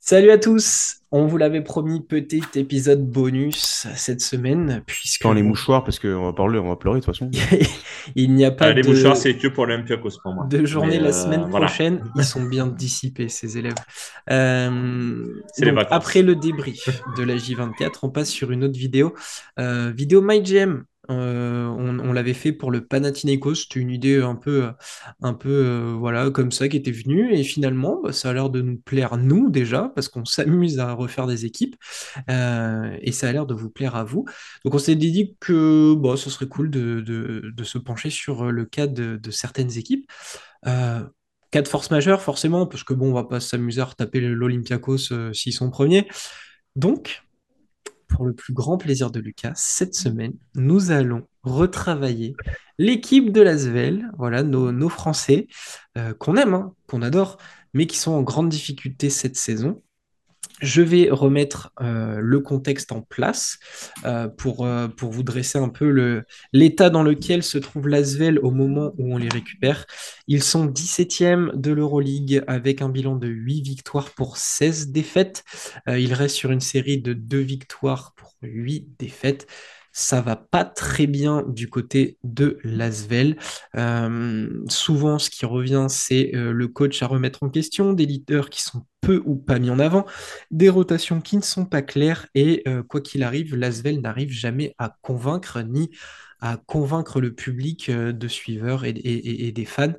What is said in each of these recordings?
Salut à tous, on vous l'avait promis petit épisode bonus cette semaine puisque Quand les mouchoirs parce qu'on va parler, on va pleurer de toute façon. il n'y a pas les de, mouchoirs, c'est que pour l'Olympiakos pour moi. de journée Mais, la euh, semaine voilà. prochaine. Ils sont bien dissipés ces élèves. Euh, les après le débrief de la J24, on passe sur une autre vidéo, Euh, vidéo MyGM. Euh, on l'avait fait pour le Panathinaikos, c'était une idée un peu, un peu euh, voilà, comme ça qui était venue, et finalement, bah, ça a l'air de nous plaire, nous déjà, parce qu'on s'amuse à refaire des équipes, euh, et ça a l'air de vous plaire à vous. Donc on s'est dit que bon, ce serait cool de, se pencher sur le cas de, certaines équipes. Cas de force majeure, forcément, parce que bon, on va pas s'amuser à retaper l'Olympiakos euh, s'ils sont premiers. Donc, pour le plus grand plaisir de Lucas, cette semaine, nous allons retravailler l'équipe de l'Asvel, voilà, nos, Français, euh, qu'on aime, hein, qu'on adore, mais qui sont en grande difficulté cette saison. Je vais remettre euh, le contexte en place euh, pour, euh, pour vous dresser un peu l'état dans lequel se trouve l'Asvel au moment où on les récupère. Ils sont 17e de l'Euroleague avec un bilan de 8 victoires pour 16 défaites. Ils restent sur une série de 2 victoires pour 8 défaites. Ça va pas très bien du côté de l'Asvel. Euh, souvent, ce qui revient, c'est euh, le coach à remettre en question, des leaders qui sont peu ou pas mis en avant, des rotations qui ne sont pas claires et euh, quoi qu'il arrive, l'Asvel n'arrive jamais à convaincre ni à convaincre le public de suiveurs et, et- des fans.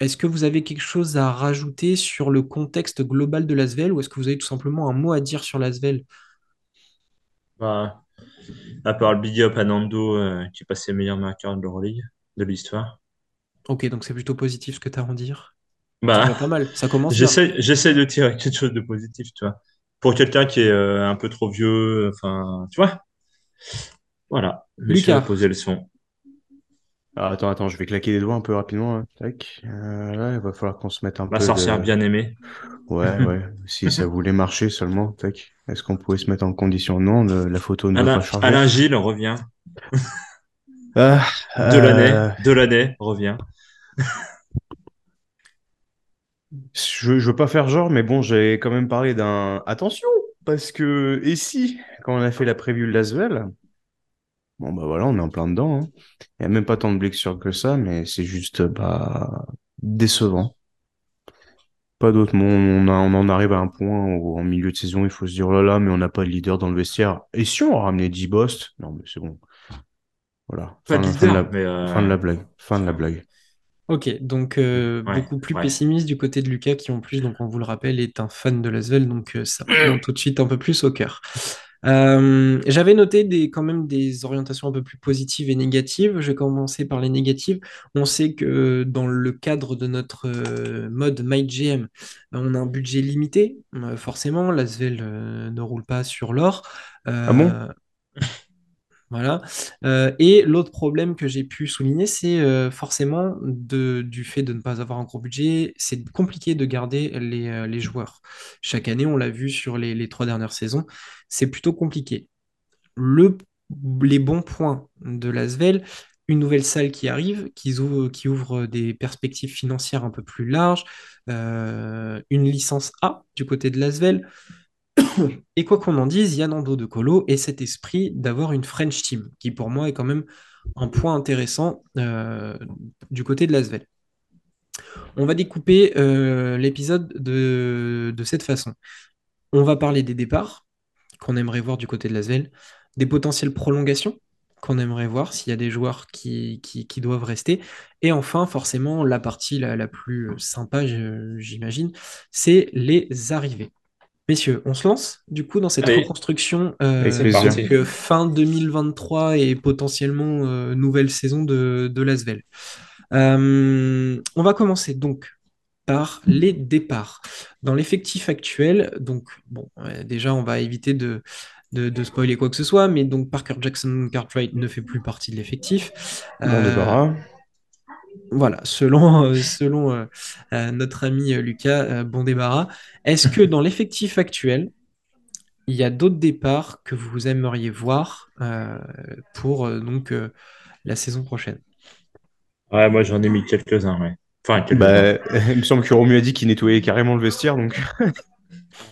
Est-ce que vous avez quelque chose à rajouter sur le contexte global de l'Asvel ou est-ce que vous avez tout simplement un mot à dire sur l'Asvel? Bah, à part le big up à Nando, euh, qui est passé meilleur marqueur de l'Euroleague, de l'histoire. Ok, donc c'est plutôt positif ce que tu as à en dire. Ça va Bah, pas mal, ça commence j'essaie, de tirer quelque chose de positif, tu vois. Pour quelqu'un qui est euh, un peu trop vieux, enfin, tu vois. Voilà. Lucas. posé le son. Ah, attends, attends, je vais claquer les doigts un peu rapidement. hein. Tac. Euh, là, il va falloir qu'on se mette un La peu sorcière de... bien aimée. Ouais, ouais. Si ça voulait marcher seulement, tac. Est-ce qu'on pouvait se mettre en condition? Non, le- la photo ne Alain, pas charger. Alain Gilles revient. Ah, De euh, l'année, de l'année revient. Je, je veux pas faire genre, mais bon, j'ai quand même parlé d'un. Attention, parce que et si, quand on a fait la preview de Lasvel, bon bah voilà, on est en plein dedans. hein. Il y a même pas tant de blessures que ça, mais c'est juste bah décevant. Pas d'autre mot. On, a- on en arrive à un point où en milieu de saison, il faut se dire oh là là, mais on n'a pas de leader dans le vestiaire. Et si on ramenait 10 Bost? Non, mais c'est bon. Voilà. Pas Fin, de fin de la, leader, mais euh, fin de la blague. Fin de la blague. Ok, donc euh, Ouais, beaucoup plus ouais. pessimiste du côté de Lucas, qui en plus, donc on vous le rappelle, est un fan de Lasvel, donc euh, ça prend tout de suite un peu plus au cœur. Euh, j'avais noté des, quand même des orientations un peu plus positives et négatives. Je vais commencer par les négatives. On sait que dans le cadre de notre euh, mode MyGM, on a un budget limité. Euh, forcément, Lasvel ne roule pas sur l'or. Ah bon? voilà. Euh, et l'autre problème que j'ai pu souligner, c'est euh, forcément de, du fait de ne pas avoir un gros budget, c'est compliqué de garder les, euh, les joueurs. Chaque année, on l'a vu sur les, les trois dernières saisons, c'est plutôt compliqué. Le, les bons points de l'Asvel, une nouvelle salle qui arrive, qui ouvre, qui ouvre des perspectives financières un peu plus larges, une licence A du côté de l'Asvel. Et quoi qu'on en dise, Yann Ando de Colo et cet esprit d'avoir une French team, qui pour moi est quand même un point intéressant euh, du côté de l'Asvel. On va découper euh, l'épisode de, cette façon. On va parler des départs qu'on aimerait voir du côté de l'Asvel, des potentielles prolongations qu'on aimerait voir s'il y a des joueurs qui, doivent rester. Et enfin, forcément, la partie la, la plus sympa, j'imagine, c'est les arrivées. Messieurs, on se lance du coup dans cette Allez. reconstruction euh, donc, euh, fin 2023 et potentiellement euh, nouvelle saison de, de l'Asvel. Euh, on va commencer donc par les départs. Dans l'effectif actuel, donc bon, euh, déjà on va éviter de, de, de spoiler quoi que ce soit, mais donc Parker Jackson Cartwright ne fait plus partie de l'effectif. Bon Euh, débarras. Voilà, selon, euh, selon euh, euh, notre ami Lucas euh, bon débarras, est-ce que dans l'effectif actuel, il y a d'autres départs que vous aimeriez voir euh, pour euh, donc euh, la saison prochaine? Ouais, moi j'en ai mis quelques-uns, ouais. Enfin. Bah, il me semble que Romu a dit qu'il nettoyait carrément le vestiaire, donc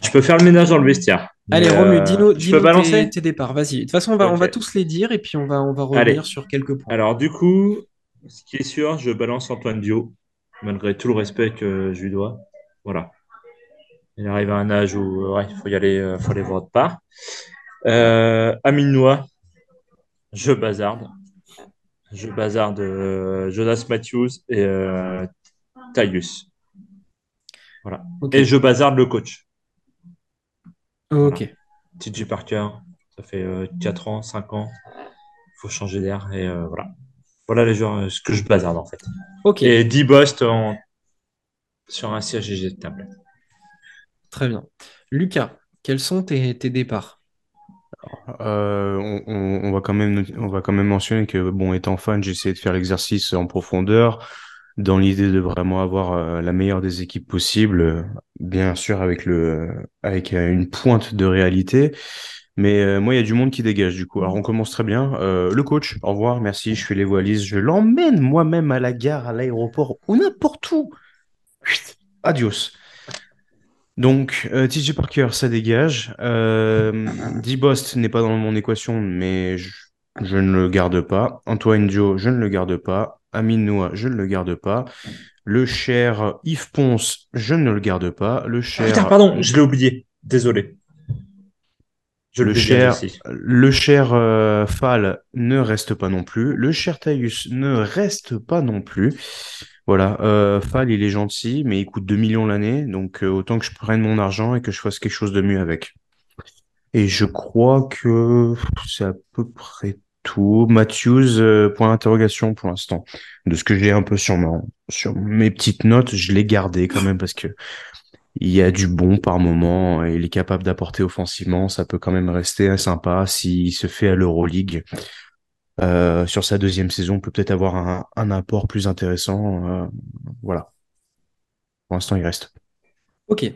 Je peux faire le ménage dans le vestiaire. Allez, Romu, euh, dis-nous, dis-nous tes, balancer? tes départs. Vas-y. De toute façon, on va, on va tous les dire et puis on va, on va Allez. revenir sur quelques points. Alors, du coup, ce qui est sûr, je balance Antoine Dio, malgré tout le respect que je lui dois. Voilà. Il arrive à un âge où ouais, il faut y aller, euh, faut aller voir de part. Euh, Amine Noah, je bazarde. Je bazarde euh, Jonas Matthews et euh. Voilà. Et je bazarde le coach. Ok. TJ Parker, ça fait euh, 4 ans, 5 ans. Il faut changer d'air. Et euh, voilà. Voilà les joueurs, euh, ce que je bazarde en fait. Ok. Et 10 Bost en... sur un siège éjectable. Très bien. Lucas, quels sont tes, tes départs? Euh, on, on- on va quand même, on va quand même mentionner que, bon, étant fan, j'ai essayé de faire l'exercice en profondeur, dans l'idée de vraiment avoir euh, la meilleure des équipes possibles, euh, bien sûr avec le, avec euh, une pointe de réalité. Mais euh, moi, il y a du monde qui dégage du coup. Alors, on commence très bien. Euh, le coach, au revoir, merci, je fais les valises, je l'emmène moi-même à la gare, à l'aéroport ou n'importe où. Chut, Adios. Donc, euh, TJ Parker, ça dégage. D-Bost n'est pas dans mon équation, mais je, je ne le garde pas. Antoine Dio, je ne le garde pas. Amine Noah, je ne le garde pas. Le cher Yves Ponce, je ne le garde pas. Le Ah, cher, putain, pardon, je l'ai oublié. Désolé. Je le cher, aussi. le cher euh, Fall ne reste pas non plus. Le cher Taïus ne reste pas non plus. Voilà, euh, Fall, il est gentil, mais il coûte 2 millions l'année, donc euh, autant que je prenne mon argent et que je fasse quelque chose de mieux avec. Et je crois que c'est à peu près tout. Matthews, euh, point d'interrogation pour l'instant. De ce que j'ai un peu sur, ma- sur mes petites notes, je l'ai gardé quand même parce que il y a du bon par moment il est capable d'apporter offensivement. Ça peut quand même rester sympa s'il se fait à l'Euroleague. Euh, sur sa deuxième saison, on peut peut-être avoir un, apport plus intéressant. Euh, voilà. Pour l'instant, il reste. Ok.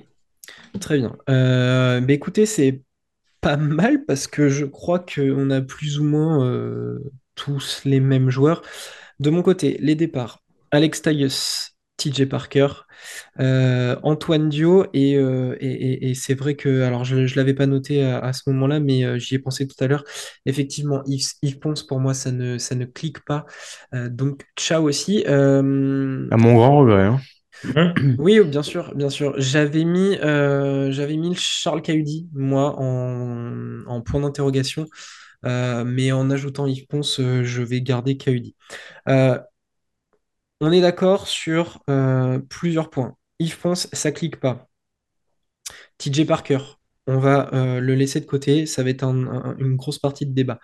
Très bien. Euh, bah écoutez, c'est pas mal parce que je crois qu'on a plus ou moins euh, tous les mêmes joueurs. De mon côté, les départs. Alex Tyus, TJ Parker, euh, Antoine Dio et, euh, et, et- et c'est vrai que, alors je ne l'avais pas noté à, à ce moment-là, mais euh, j'y ai pensé tout à l'heure. Effectivement, Yves, Yves Ponce, pour moi, ça ne, ça ne clique pas. Donc, ciao aussi. À mon grand regret. hein. Oui, bien sûr, bien sûr. J'avais mis, j'avais mis le Charles Cahudi, moi, en, en point d'interrogation, mais en ajoutant Yves Ponce, je vais garder Cahudi. On est d'accord sur euh, plusieurs points. Yves Ponce, ça clique pas. TJ Parker, on va euh, le laisser de côté, ça va être un- un- une grosse partie de débat.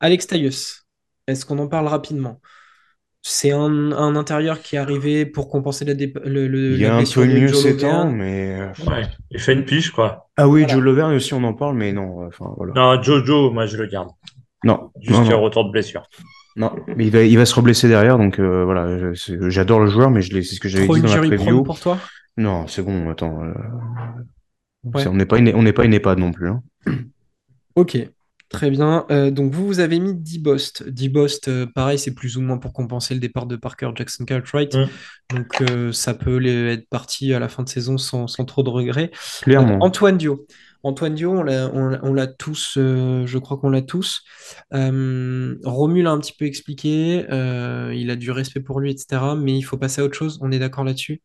Alex Tyus, est-ce qu'on en parle rapidement? C'est un, un intérieur qui est arrivé pour compenser la, le- le- Il y a un blessure peu mieux ces temps, mais euh, Ouais, il fait une piche, quoi. ah oui, Voilà. Joe Lovern aussi, on en parle, mais non. euh, Enfin voilà. Non, Jojo, moi je le garde. Non, non, retour de blessure. Non. Mais il va, il va se reblesser derrière, donc euh, voilà. J'adore le joueur, mais c'est ce que j'avais dit dans la preview. pour toi? Non, c'est bon. Attends, euh, Ouais. on n'est pas une, on n'est pas une EHPAD non plus. hein. Ok, très bien. Euh, donc vous, vous avez mis D-Bost. D-Bost, euh, pareil, c'est plus ou moins pour compenser le départ de Parker Jackson Cartwright. Mm. Donc euh, ça peut les- être parti à la fin de saison sans, sans trop de regrets. Euh, Clairement. Antoine Dio. Antoine Dio, on l'a, tous, euh, je crois qu'on l'a tous. Euh, Romu l'a un petit peu expliqué, euh, il a du respect pour lui, etc. Mais il faut passer à autre chose, on est d'accord là-dessus?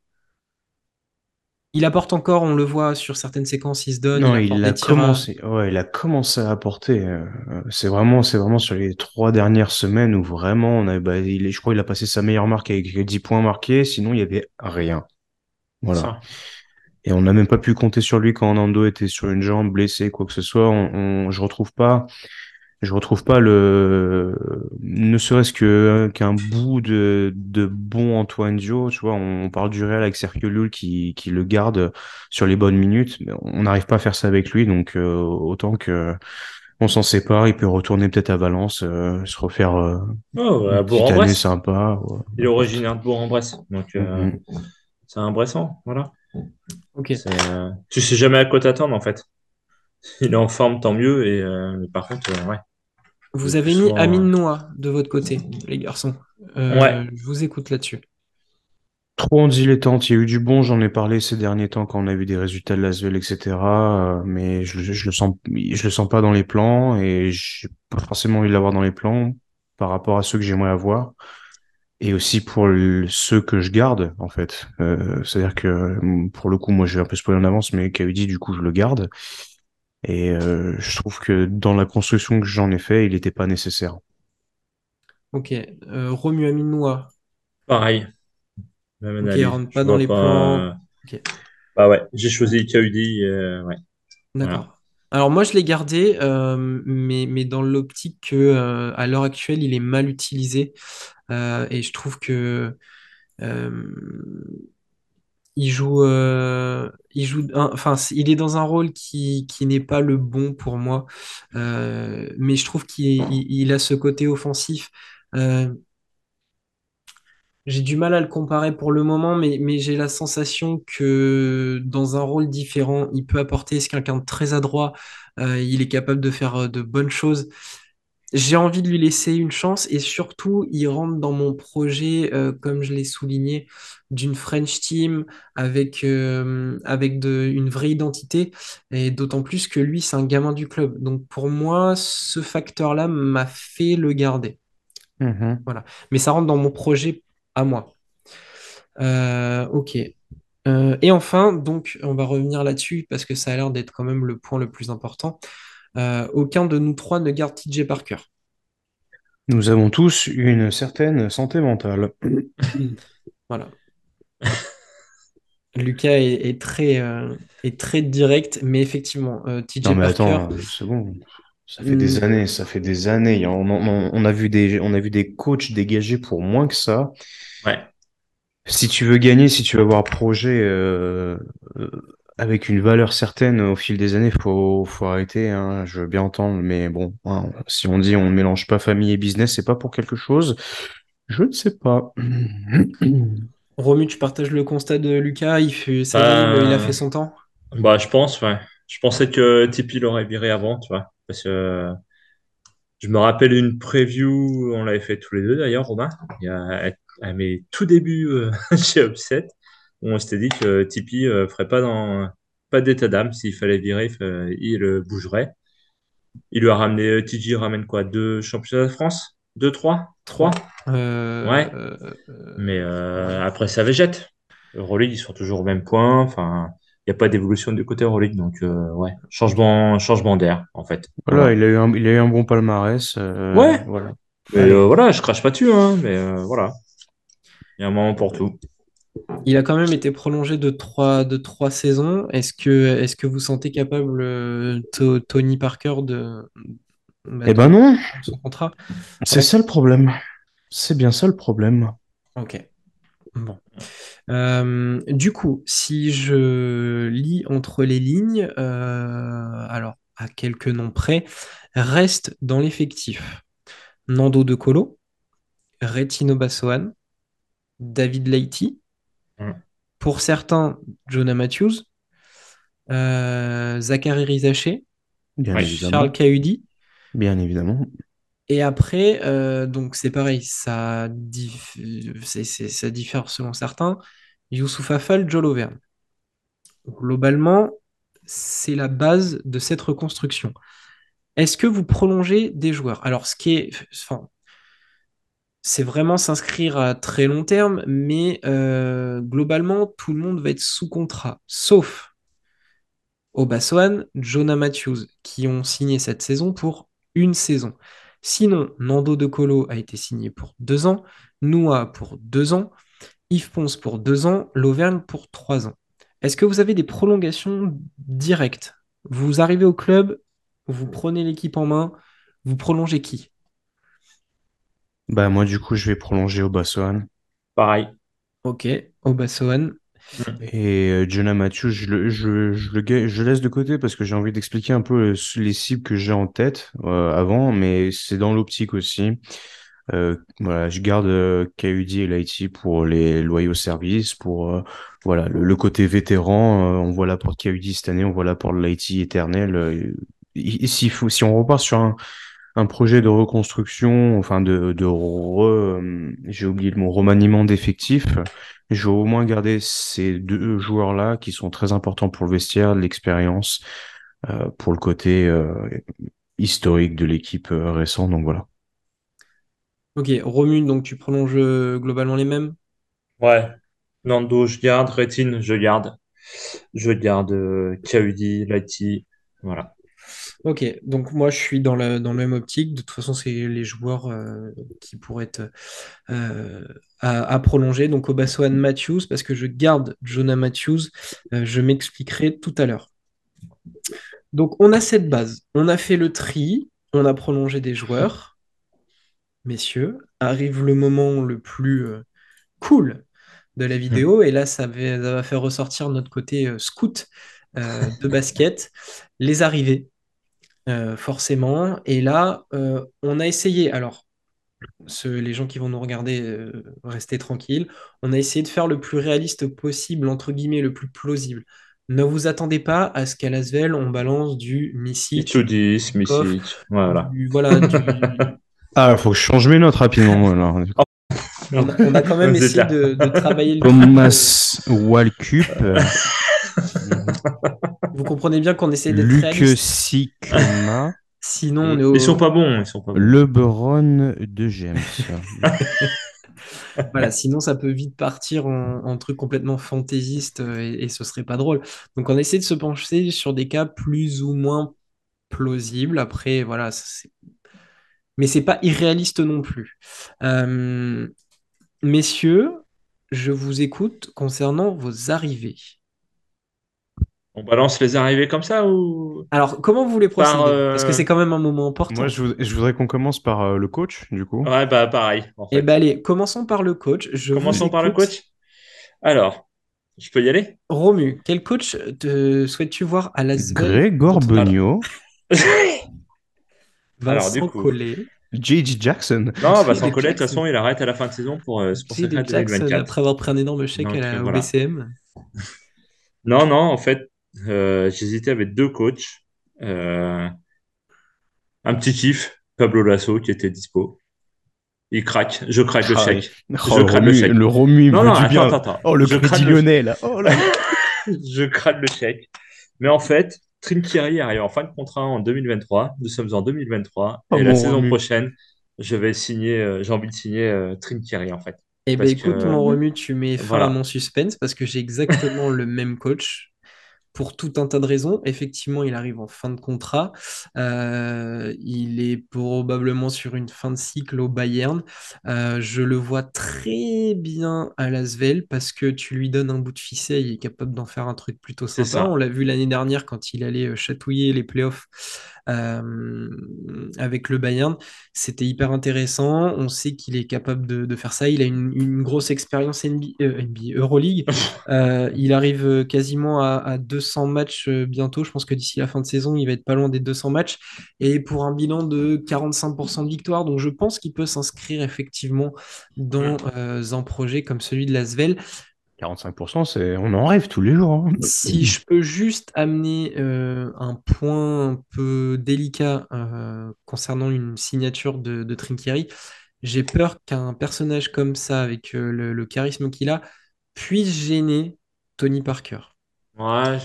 Il apporte encore, on le voit sur certaines séquences, il se donne, Non, il a tirs à- commencé. Ouais, il a commencé à apporter. euh, c'est vraiment, c'est vraiment sur les trois dernières semaines où vraiment on a, bah, il je crois, il a passé sa meilleure marque avec 10 points marqués. Sinon, il y avait rien. Voilà. Ça. Et on n'a même pas pu compter sur lui quand Nando était sur une jambe blessé, quoi que ce soit. On, on- je retrouve pas, je retrouve pas le, ne serait-ce que qu'un bout de, de bon Antoine Dio. Tu vois, on, parle du Real avec Sergio Llull qui, qui le garde sur les bonnes minutes, mais on n'arrive pas à faire ça avec lui. Donc euh, autant que on s'en sépare, il peut retourner peut-être à Valence, euh, se refaire euh, Oh, à une année Bourg-en-Bresse. sympa. ouais, Il est originaire de Bourg-en-Bresse. Donc, euh, Mhm. c'est un Bressan. Voilà. Ok. C'est, euh, Tu sais jamais à quoi t'attendre, en fait. Il est en forme, tant mieux. Et, euh, mais par contre, euh, ouais. Vous avez mis souvent, Amine Noah de votre côté, les garçons. Euh, Ouais. je vous écoute là-dessus. Trop en dilettante, il y a eu du bon, j'en ai parlé ces derniers temps quand on a vu des résultats de l'Asvel, etc. mais je, je le sens, je le sens pas dans les plans et j'ai pas forcément envie de l'avoir dans les plans par rapport à ceux que j'aimerais avoir et aussi pour le- ceux que je garde en fait. Euh, c'est-à-dire que euh, pour le coup, moi je vais un peu spoiler en avance, mais Kaudi du coup je le garde et euh, je trouve que dans la construction que j'en ai fait, il n'était pas nécessaire. Ok. Euh, Romu Amine Noah. Pareil. Même Ok, il analyse. rentre Je pas dans les pas, plans. euh, Ok. Bah ouais, j'ai choisi Kaudi. euh, ouais. D'accord. Alors moi je l'ai gardé, euh, mais, mais dans l'optique que euh, à l'heure actuelle il est mal utilisé Euh, et je trouve que euh, il joue, euh, il joue, enfin il est dans un rôle qui, qui n'est pas le bon pour moi, Euh, mais je trouve qu'il il- il a ce côté offensif. Euh, j'ai du mal à le comparer pour le moment, mais, mais j'ai la sensation que dans un rôle différent, il peut apporter. C'est quelqu'un de très adroit. euh, il est capable de faire euh, de bonnes choses. J'ai envie de lui laisser une chance et surtout, il rentre dans mon projet, euh, comme je l'ai souligné, d'une French team avec, euh, avec de, une vraie identité et d'autant plus que lui, c'est un gamin du club. Donc pour moi, ce facteur-là m'a fait le garder. Mhm. Voilà. Mais ça rentre dans mon projet à moi. Euh, ok. Et enfin, donc, on va revenir là-dessus parce que ça a l'air d'être quand même le point le plus important. Euh, aucun de nous trois ne garde TJ Parker. Nous avons tous une certaine santé mentale. Voilà. Lucas est, est très, euh, est très direct, mais effectivement, euh, TJ Non mais Parker, attends, c'est bon. Ça fait hmm, des années, ça fait des années. On, on- on a vu des, on a vu des coachs dégager pour moins que ça. Ouais. Si tu veux gagner, si tu veux avoir un projet euh, euh, avec une valeur certaine au fil des années, faut, faut arrêter. hein. Je veux bien entendre, mais bon, hein, si on dit on ne mélange pas famille et business, c'est pas pour quelque chose. Je ne sais pas. Romu, tu partages le constat de Lucas, il fait, ça il, a fait Euh, son temps. bah, je pense, ouais. Je pensais que Tipeee l'aurait viré avant, tu vois. Parce que je me rappelle une preview, on l'avait fait tous les deux d'ailleurs, Romain. Il y a, à, à mes tout débuts euh, chez Upset, où on s'était dit que Tipeee euh, ferait pas dans pas d'état d'âme. S'il fallait virer, il, euh, bougerait. Il lui a ramené, euh, TJ ramène quoi? Deux championnats de France? Deux, trois? Trois? 3. Ouais. Mais euh, après, ça végète. Euroleague, ils sont toujours au même point. Enfin, il n'y a pas d'évolution du côté Euroleague. Donc, euh, ouais, changement, changement d'air, en fait. Voilà, Voilà. il a eu un, il a eu un bon palmarès. euh, Ouais, voilà. euh, voilà, je crache pas dessus, hein, mais euh, voilà. Il y a un moment pour tout. Il a quand même été prolongé de trois, de trois saisons. Est-ce que, vous sentez capable, euh, To- Tony Parker, de, bah, Eh de ben non, son contrat? c'est ça le problème. C'est bien ça le problème. Ok. Bon. Euh, du coup, si je lis entre les lignes, euh, alors à quelques noms près, reste dans l'effectif Nando De Colo, Retino Bassoane, David Leite, Mm. pour certains, Jonah Matthews, euh, Zachary Rizaché. Charles Cahudi. Bien évidemment. Et après, euh, donc c'est pareil, ça, diffère selon certains. Youssouf Afal, Joe Lovern. Globalement, c'est la base de cette reconstruction. Est-ce que vous prolongez des joueurs? Alors, ce qui est, enfin, c'est vraiment s'inscrire à très long terme, mais euh, globalement, tout le monde va être sous contrat, sauf Obaswan, Jonah Matthews, qui ont signé cette saison pour une saison. Sinon, Nando De Colo a été signé pour deux ans, Noah pour deux ans, Yves Ponce pour deux ans, Lauvergne pour trois ans. Est-ce que vous avez des prolongations directes? Vous arrivez au club, vous prenez l'équipe en main, vous prolongez qui? Bah moi du coup je vais prolonger au Bassoane. Pareil. Ok, Obaswan. Et euh, Jonah Matthews, je le, je, je, le, je laisse de côté parce que j'ai envie d'expliquer un peu euh, les cibles que j'ai en tête euh, avant, mais c'est dans l'optique aussi. Euh, voilà, je garde euh, KUD et Lighty pour les loyaux services, pour euh, voilà le, le côté vétéran. euh, on voit l'apport de KUD cette année, on voit l'apport de Lighty éternel. euh, et- et s'il faut, si on repart sur un, un projet de reconstruction, enfin de, de re, j'ai oublié le mot, remaniement d'effectifs, je vais au moins garder ces deux joueurs-là qui sont très importants pour le vestiaire, l'expérience, euh, pour le côté euh, historique de l'équipe euh, récente. Donc voilà. Ok, Romu, donc tu prolonges globalement les mêmes? Ouais. Nando, je garde. Rétine, je garde. Je garde euh, KUD, Lighty. Voilà. Ok, donc moi je suis dans la, dans la même optique. De toute façon, c'est les joueurs euh, qui pourraient être euh, à, à prolonger. Donc Obasohan Matthews, parce que je garde Jonah Matthews, euh, je m'expliquerai tout à l'heure. Donc on a cette base. On a fait le tri, on a prolongé des joueurs. Messieurs, arrive le moment le plus cool de la vidéo. Et là, ça va, ça va faire ressortir notre côté scout euh, de basket. Les arrivées. Euh, forcément. Et là, euh, on a essayé, alors, ce- les gens qui vont nous regarder, euh, restez tranquilles, on a essayé de faire le plus réaliste possible, entre guillemets, le plus plausible. Ne vous attendez pas à ce qu'à Lasvel, on balance du Itudis, Koff, Misic. Voilà. du, voilà, du- Ah, faut que je change mes notes rapidement. alors. on, a, on a quand même essayé de, de travailler le Thomas Walkup, euh, Vous comprenez bien qu'on essaie d'être Luc. Sikma, Sinon, on est au... Ils sont pas bons. Ils sont pas bons. LeBron de James. Voilà, sinon ça peut vite partir en, en truc complètement fantaisiste euh, et, et ce serait pas drôle. Donc on essaie de se pencher sur des cas plus ou moins plausibles. Après, voilà, ça, mais c'est pas irréaliste non plus. Euh, Messieurs, je vous écoute concernant vos arrivées. On balance les arrivées comme ça ou? Alors, comment vous voulez procéder? Par, euh, Parce que c'est quand même un moment important. Moi, je, voudrais- je voudrais qu'on commence par euh, le coach, du coup. Ouais, bah pareil. En fait. Eh ben allez, commençons par le coach. Je Commençons par le coach. Alors, je peux y aller? Romu, quel coach te souhaites-tu voir à la Grégor Benio, Alors, du coup. Collet. J.J. Jackson. Non, Vincent J.J. Collet, de toute façon, il arrête à la fin de saison pour, euh, se J.J. consacrer à Jackson, 2024. après avoir pris un énorme chèque Donc, à la, euh, au voilà. BCM. Non, non, en fait, euh, j'hésitais avec deux coachs. Euh, un petit kiff, Pablo Lasso, qui était dispo. Il craque, je craque le Ah, chèque. Oh, Je le, crame le Romu, chèque. le Romu, il Non, non, attends, bien. attends, attends. Oh, le Je crédit lyonnais, là. Oh, là. je crade le chèque. Mais en fait, Trinkieri arrive en fin de contrat en 2023. Nous sommes en 2023. Oh, et la saison Romu. prochaine, je vais signer, euh, j'ai envie de signer euh, Trinkieri, en fait. Eh ben Parce écoute, que- mon Romu, tu mets fin Voilà. à mon suspense parce que j'ai exactement le même coach pour tout un tas de raisons. Effectivement, il arrive en fin de contrat. Euh, il est probablement sur une fin de cycle au Bayern. Euh, je le vois très bien à Lasvel parce que tu lui donnes un bout de ficelle, il est capable d'en faire un truc plutôt sympa. ça. On l'a vu l'année dernière quand il allait euh, chatouiller les playoffs avec le Bayern. C'était hyper intéressant. On sait qu'il est capable de, de faire ça. Il a une, une grosse expérience NBA, euh, NBA, Euroleague. Euh, il arrive euh, quasiment à, à 200 matchs euh, bientôt. Je pense que d'ici la fin de saison, il va être pas loin des 200 matchs. Et pour un bilan de 45% de victoire. Donc je pense qu'il peut s'inscrire effectivement dans euh, un projet comme celui de l'Asvel. 45%, c'est... on en rêve tous les jours. hein. Si je peux juste amener euh, un point un peu délicat euh, concernant une signature de, de Trinkieri, j'ai peur qu'un personnage comme ça, avec euh, le, le charisme qu'il a, puisse gêner Tony Parker. Ouais,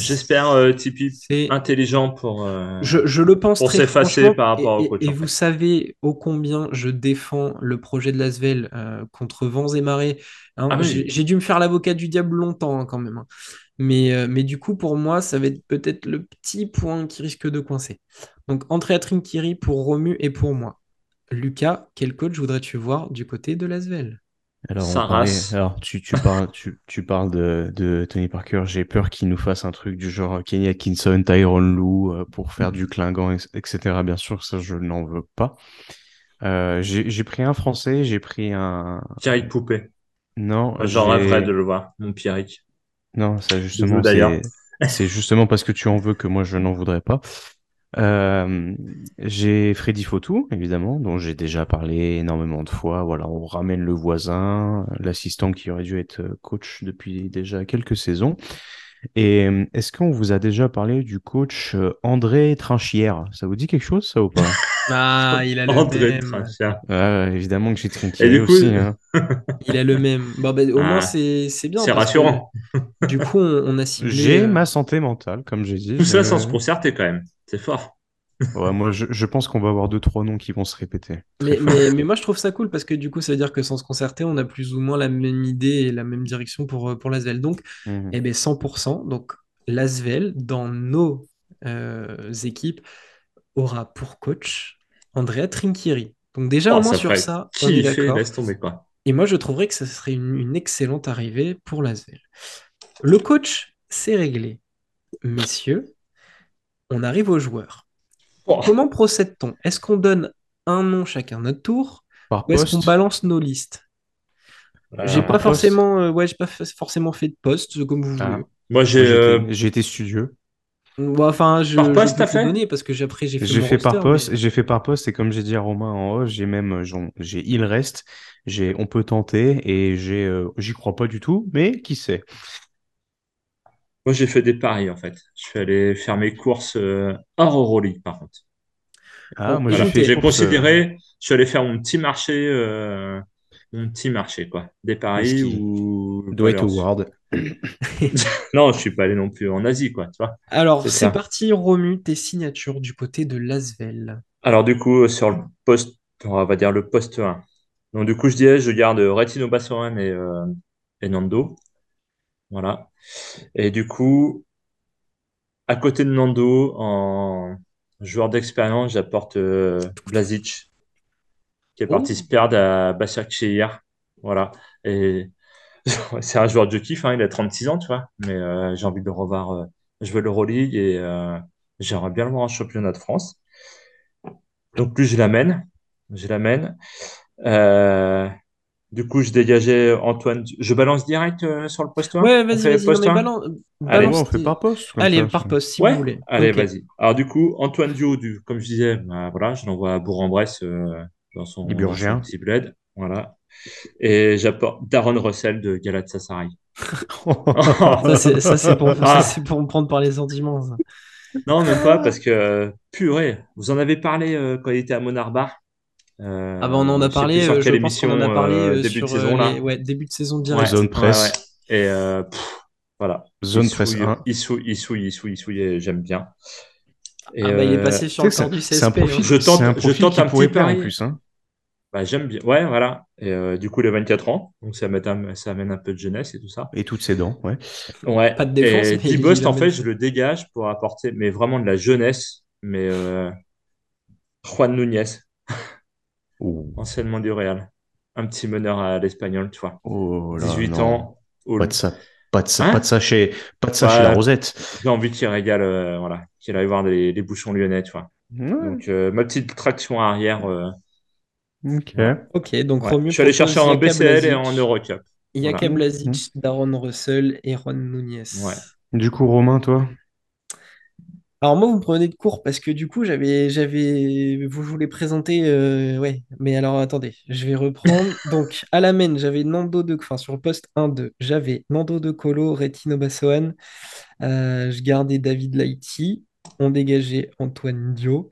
j'espère euh, Tipeee C'est- intelligent pour. euh, Je, je le pense Pour s'effacer par rapport et, au coach, et vous savez ô combien je défends le projet de Lasvel euh, contre vents et marées. hein. Ah oui. J'ai dû me faire l'avocat du diable longtemps hein, quand même. hein. Mais, euh, mais du coup, pour moi, ça va être peut-être le petit point qui risque de coincer. Donc, entrée à Trinkiri pour Romu et pour moi. Lucas, quel coach voudrais-tu voir du côté de Lasvel? Alors, on Sa parlait- race. alors tu, tu parles, tu, tu parles de, de Tony Parker. J'ai peur qu'il nous fasse un truc du genre Kenny Atkinson, Tyron Lou euh, pour faire du clinquant, ex- etc. Bien sûr, ça, je n'en veux pas. Euh, j'ai pris un français, j'ai pris un. Thierry Poupet. Non, J'en j'ai- rêverais de le voir, mon Pierrick. Non, ça justement, c'est justement parce que tu en veux que moi je n'en voudrais pas. Euh, j'ai Freddy Fautou, évidemment, dont j'ai déjà parlé énormément de fois. Voilà, on ramène le voisin, l'assistant qui aurait dû être coach depuis déjà quelques saisons. Et euh, est-ce qu'on vous a déjà parlé du coach euh, André Trinchière? Ça vous dit quelque chose, ça ou pas? Ah, il a le André même. Trinchière. Ouais, évidemment que j'ai Et trinqué du coup, aussi. hein. Il a le même. Bon, ben, au Ah, moins, c'est c'est bien. C'est que, rassurant. du coup, on, on a ciblé. J'ai euh, ma santé mentale, comme j'ai dit. Tout ça sans se concerter quand même. C'est fort. Ouais, moi, je, je pense qu'on va avoir deux, trois noms qui vont se répéter. Mais, fort. mais, mais moi, je trouve ça cool parce que du coup, ça veut dire que sans se concerter, on a plus ou moins la même idée et la même direction pour, euh, pour l'Asvel. Donc, Mhm. eh ben 100%. Donc, l'Asvel, dans nos euh, équipes, aura pour coach Andrea Trinchieri. Donc, déjà, Oh, au moins ça sur ça, on est kiffer, d'accord. laisse tomber quoi. Et moi, je trouverais que ce serait une, une excellente arrivée pour l'Asvel. Le coach, c'est réglé. Messieurs, on arrive aux joueurs. Oh, Comment procède-t-on? Est-ce qu'on donne un nom chacun notre tour? Par ou est-ce qu'on balance nos listes? J'ai euh, pas forcément, euh, ouais, j'ai pas fa- forcément fait de poste, comme vous Ah. voulez. Moi j'ai j'ai euh, été, j'ai été studieux. Bon, enfin, je, Par poste, t'as fait? parce que j'ai après j'ai fait J'ai fait par poste, mais- j'ai fait par poste et comme j'ai dit à Romain en haut, j'ai même, j'ai il reste, j'ai on peut tenter et j'ai, euh, j'y crois pas du tout, mais qui sait? Moi j'ai fait des paris en fait. Je suis allé faire mes courses euh, hors Euroleague par contre. Ah, moi Voilà. j'ai euh, considéré, je suis allé faire mon petit marché, euh, mon petit marché quoi, des paris ou Dwight. Howard. Non, je suis pas allé non plus en Asie quoi, tu vois. Alors, C'est parti, Romu, tes signatures du côté de Lasvel. Alors du coup sur le poste, on va dire le poste 1. Donc du coup je dirais je garde Retino Bassoran et, euh, et Nando. Voilà. Et du coup, à côté de Nando, en joueur d'expérience, j'apporte euh, Blazic, qui est parti Oh. se perdre à Başakşehir. Voilà. Et c'est un joueur de kiff, hein, il a 36 ans, tu vois. Mais euh, j'ai envie de le revoir euh, jouer l'Euroleague et euh, j'aimerais bien le voir en championnat de France. Donc lui, je l'amène. Je l'amène. Du coup, je dégageais Antoine. Je balance direct euh, sur le poste 1? Ouais, vas-y, vas-y, non, poste mais 1? balance, Allez, Ouais, on fait par poste. Allez, ça, par poste, si Ouais, vous voulez. allez, vas-y. Alors du coup, Antoine Dio, du, comme je disais, bah, voilà, je l'envoie à Bourg-en-Bresse euh, dans son, son petit bled. Voilà. Et j'apporte Darren Russell de Galatasaray. Ça, c'est ça, c'est pour, ça, Ah. pour me prendre par les sentiments. ça. Non, même pas, parce que, purée, vous en avez parlé euh, quand il était à Monarbar. Euh, Ah bah on en a je parlé, sur euh, quelle je pense qu'on en a parlé euh, euh, début sur de saison, là. les- ouais, début de saison Ouais, direct. Zone presse. ouais. Et euh, pff, voilà. Zone presse souille, 1. Il souille, il souille, il souille, il souille, j'aime bien. Et, Ah bah il est passé sur le que du c'est c'est un CSP. hein. profil, Je tente- un je profil tente qui un pourrait petit en pari. plus. Hein. Bah, j'aime bien. Ouais, voilà. Et euh, du coup, il a 24 ans. Donc, ça, met un- ça amène un peu de jeunesse et tout ça. Et toutes ses dents, ouais. Ouais. Pas de défense, Et Dibost, en fait, je le dégage pour apporter, mais vraiment de la jeunesse. Mais Juan Núñez, Oh, anciennement du Real. Un petit meneur à l'espagnol, tu vois. oh là, 18 non. ans. Pas de ça, pas de ça, Hein pas de ça chez, pas de ça chez Ouais. la Rosette. J'ai envie qu'il régale, euh, voilà. Qu'il aille voir les, les bouchons lyonnais, tu vois. Donc, euh, ma petite traction arrière. euh, ok. Ok, donc Ouais. Romu Je suis allé chercher en BCL et en Eurocup. Jaka Voilà. Blazic, Daron Russell et Juan Núñez. Ouais. Du coup, Romain, toi? Alors moi, vous me prenez de court parce que du coup, j'avais, j'avais, vous, je voulais présenter, euh, ouais. Mais alors, attendez, je vais reprendre. Donc, à la main, j'avais Nando de, enfin sur le poste 1-2, j'avais Nando de Colo, Retino Bassoan. Euh, je gardais David Laïti. On dégageait Antoine Dio.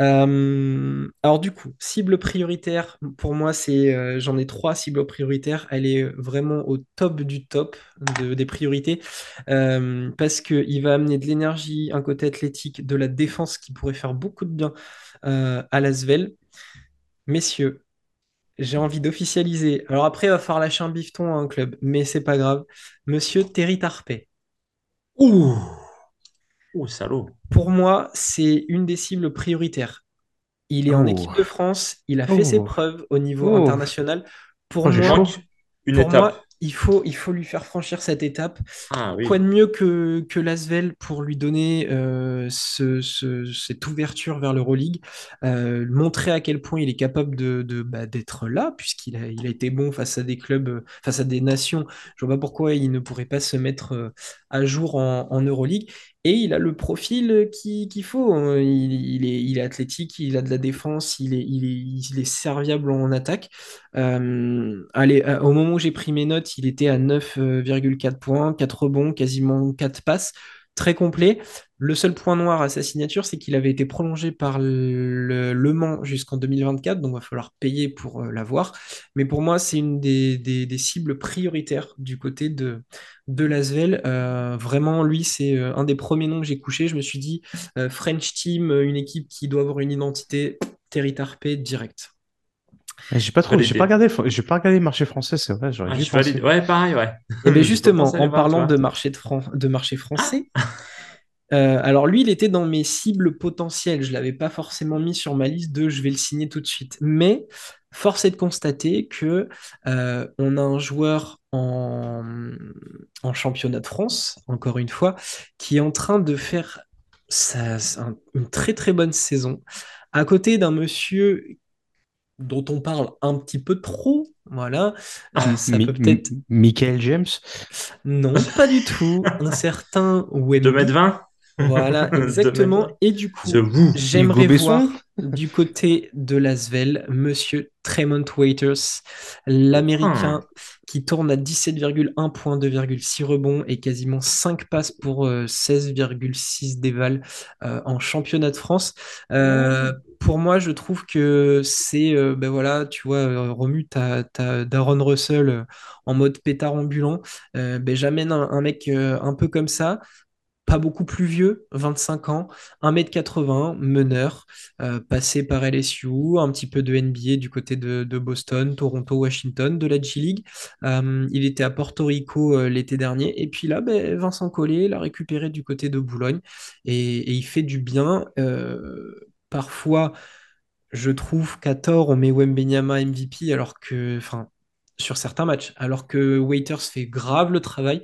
Euh, alors du coup, cible prioritaire, pour moi, c'est, euh, j'en ai trois cibles prioritaires. Elle est vraiment au top du top de- des priorités euh, parce qu'il va amener de l'énergie, un côté athlétique, de la défense qui pourrait faire beaucoup de bien à l'Asvel. Messieurs, j'ai envie d'officialiser. Alors après, il va falloir lâcher un bifton à un club, mais c'est pas grave. Monsieur Terry Tarpey. Ouh! Ouh, salaud. Pour moi, c'est une des cibles prioritaires. Il est en Oh. équipe de France, il a fait ses Oh. preuves au niveau Oh. international. Pour Oh, moi, une pour étape. moi, il faut, il faut lui faire franchir cette étape. Ah oui. Quoi de mieux que, que Lasvel pour lui donner euh, ce, ce- cette ouverture vers l'Euroleague, euh, montrer à quel point il est capable de, de, bah, d'être là, puisqu'il a, il a été bon face à des clubs, face à des nations. Je vois pas pourquoi il ne pourrait pas se mettre euh, à jour en, en Euroleague. Et il a le profil qui- qu'il faut. hein. Il, est, athlétique, il a de la défense, il est serviable en attaque. Euh, allez, euh, au moment où j'ai pris mes notes, il était à 9,4 points, 4 rebonds, quasiment 4 passes, très complet. Le seul point noir à sa signature, c'est qu'il avait été prolongé par le, Mans jusqu'en 2024, donc il va falloir payer pour euh, l'avoir. Mais pour moi, c'est une des, cibles prioritaires du côté de, de Lasvel. Euh, vraiment, lui, c'est euh, un des premiers noms que j'ai couché. Je me suis dit, French Team, une équipe qui doit avoir une identité, Terry Tarpey, direct. Mais J'ai pas trop, j'ai pas regardé, j'ai pas regardé le marché français, c'est vrai, j'aurais Ah, dû je valide. penser. Ouais, pareil, ouais. Et bien J'ai justement, pensé en voir, parlant de marché, de, Fran- de marché français, euh, alors lui, il était dans mes cibles potentielles. Je ne l'avais pas forcément mis sur ma liste de je vais le signer tout de suite. Mais force est de constater que euh, on a un joueur en, en championnat de France, encore une fois, qui est en train de faire sa- un- une très très bonne saison, à côté d'un monsieur dont on parle un petit peu trop. Voilà, Euh, ça Mi- peut peut-être Michael James? non, pas du tout. Un certain Wemby. 2m20 Voilà, 2 exactement. Et du coup, j'aimerais voir du côté de Lasvel, Monsieur Tremont Waiters, l'Américain qui tourne à 17,1 points, 2,6 rebonds et quasiment 5 passes pour euh, 16,6 déval euh, en championnat de France. Euh, pour moi, je trouve que c'est, euh, ben voilà, tu vois, euh, Romu, t'as, t'as Darren Russell euh, en mode pétard ambulant. Euh, ben, j'amène un, un mec euh, un peu comme ça beaucoup plus vieux, 25 ans, 1m80, meneur, euh, passé par LSU, un petit peu de NBA du côté de, Boston, Toronto, Washington, de la G-League. Euh, il était à Porto Rico euh, l'été dernier. Et puis là, ben, Vincent Collet l'a récupéré du côté de Boulogne. Et, il fait du bien. Parfois, je trouve qu'à tort, on met Wembenyama MVP alors que, sur certains matchs, alors que Waiters fait grave le travail.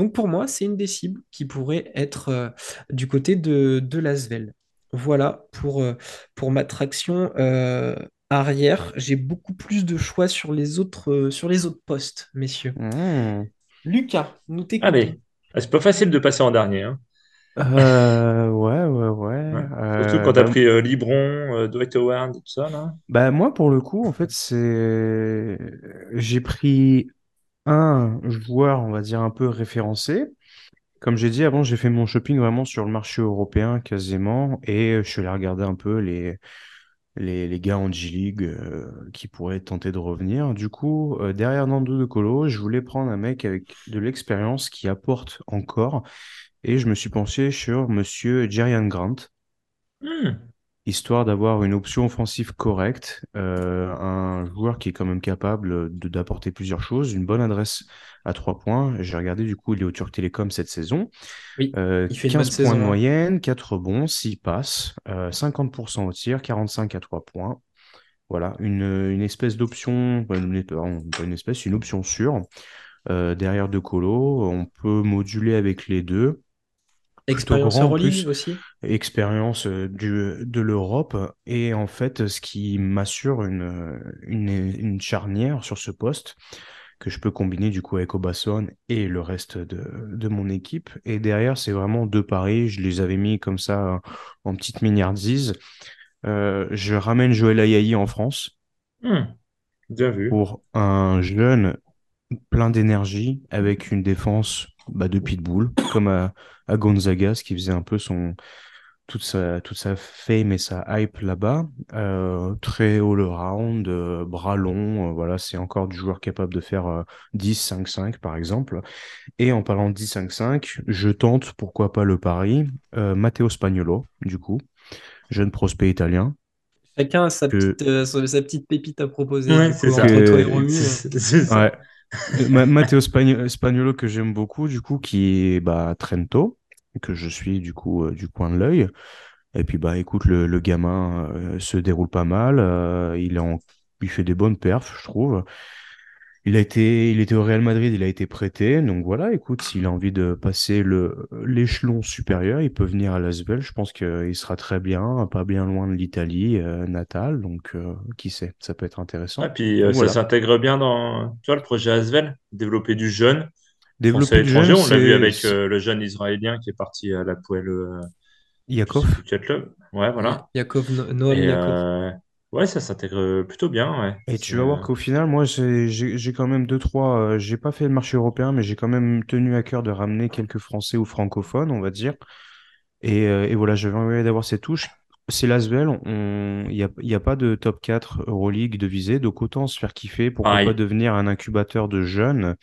Donc pour moi, c'est une des cibles qui pourrait être euh, du côté de, de Lasvel. Voilà pour, euh, pour ma traction euh, arrière. J'ai beaucoup plus de choix sur les autres, euh, sur les autres postes, messieurs. Mmh. Lucas, nous t'écoutons. Allez. Ah, C'est pas facile de passer en dernier. Hein. Euh, ouais, ouais, ouais. Ouais. Euh, Surtout quand t'as bah, pris euh, Libron, euh, Dwight Howard, tout ça, là. bah, moi, pour le coup, en fait, c'est, j'ai pris un joueur, on va dire, un peu référencé. Comme j'ai dit avant, j'ai fait mon shopping vraiment sur le marché européen quasiment et je suis allé regarder un peu les, les, les gars en G-League euh, qui pourraient tenter de revenir. Du coup, euh, derrière Nando De Colo, je voulais prendre un mec avec de l'expérience qui apporte encore et je me suis penché sur monsieur Jerian Grant, Hmm. Histoire d'avoir une option offensive correcte, euh, un joueur qui est quand même capable d'apporter plusieurs choses, une bonne adresse à trois points. J'ai regardé, du coup, il est au Turc Télécom cette saison. Oui, Euh, il fait une 15 bonne points saison, de hein. moyenne, 4 rebonds, 6 passes, euh, 50% au tir, 45 à 3 points. Voilà, une, une espèce d'option, pas une espèce, une option sûre. Euh, derrière De Colo, on peut moduler avec les deux. Expérience Euroleague aussi. euh, du, de l'Europe. Et en fait, ce qui m'assure une, une, une charnière sur ce poste que je peux combiner du coup avec Obasson et le reste de, de mon équipe. Et derrière, c'est vraiment deux paris. Je les avais mis comme ça en petite milliardise. Euh, je ramène Joël Ayayi en France Hmm. Bien vu. pour un jeune plein d'énergie avec une défense bah, de pitbull, comme à, à Gonzaga, ce qui faisait un peu son toute sa toute sa fame et sa hype là-bas. Euh, très all-around, euh, bras longs, euh, voilà, c'est encore du joueur capable de faire euh, 10-5-5 par exemple. Et en parlant de 10-5-5, je tente, pourquoi pas le pari, euh, Matteo Spagnolo, du coup, jeune prospect italien. Chacun a sa Que- petite, euh, sa petite pépite à proposer. Ouais, c'est ça. entre toi et Romu. euh. C'est c'est ça. Ouais. Euh, Ma- Matteo Spagn- Spagnolo que j'aime beaucoup, du coup, qui est bah, Trento, que je suis du coup euh, du coin de l'œil. Et puis bah écoute, le, le gamin euh, se déroule pas mal, euh, il en, il fait des bonnes perfs, je trouve. Il a été, il était au Real Madrid, il a été prêté. Donc voilà, écoute, s'il a envie de passer le, l'échelon supérieur, il peut venir à l'Asvel. Je pense qu'il sera très bien, pas bien loin de l'Italie euh, natale. Donc euh, qui sait, ça peut être intéressant. Et puis euh, ça s'intègre bien dans, tu vois, le projet Asvel, développer du jeune Développer l'étranger. jeune, On l'a vu avec euh, le jeune Israélien qui est parti à la poêle, euh, Yakov. club. Ouais, voilà. Yakov, No- Noam Et Yakov. Euh, ouais, ça s'intègre plutôt bien, ouais. Et tu vas voir euh, qu'au final, moi, j'ai quand même deux, trois. euh, j'ai pas fait le marché européen, mais j'ai quand même tenu à cœur de ramener quelques Français ou francophones, on va dire. Et, euh, et voilà, j'avais envie d'avoir ces touches. C'est l'Asvel, il n'y a, il y a pas de top 4 Euroleague de visée, donc autant se faire kiffer, pourquoi pas pareil. devenir un incubateur de jeunes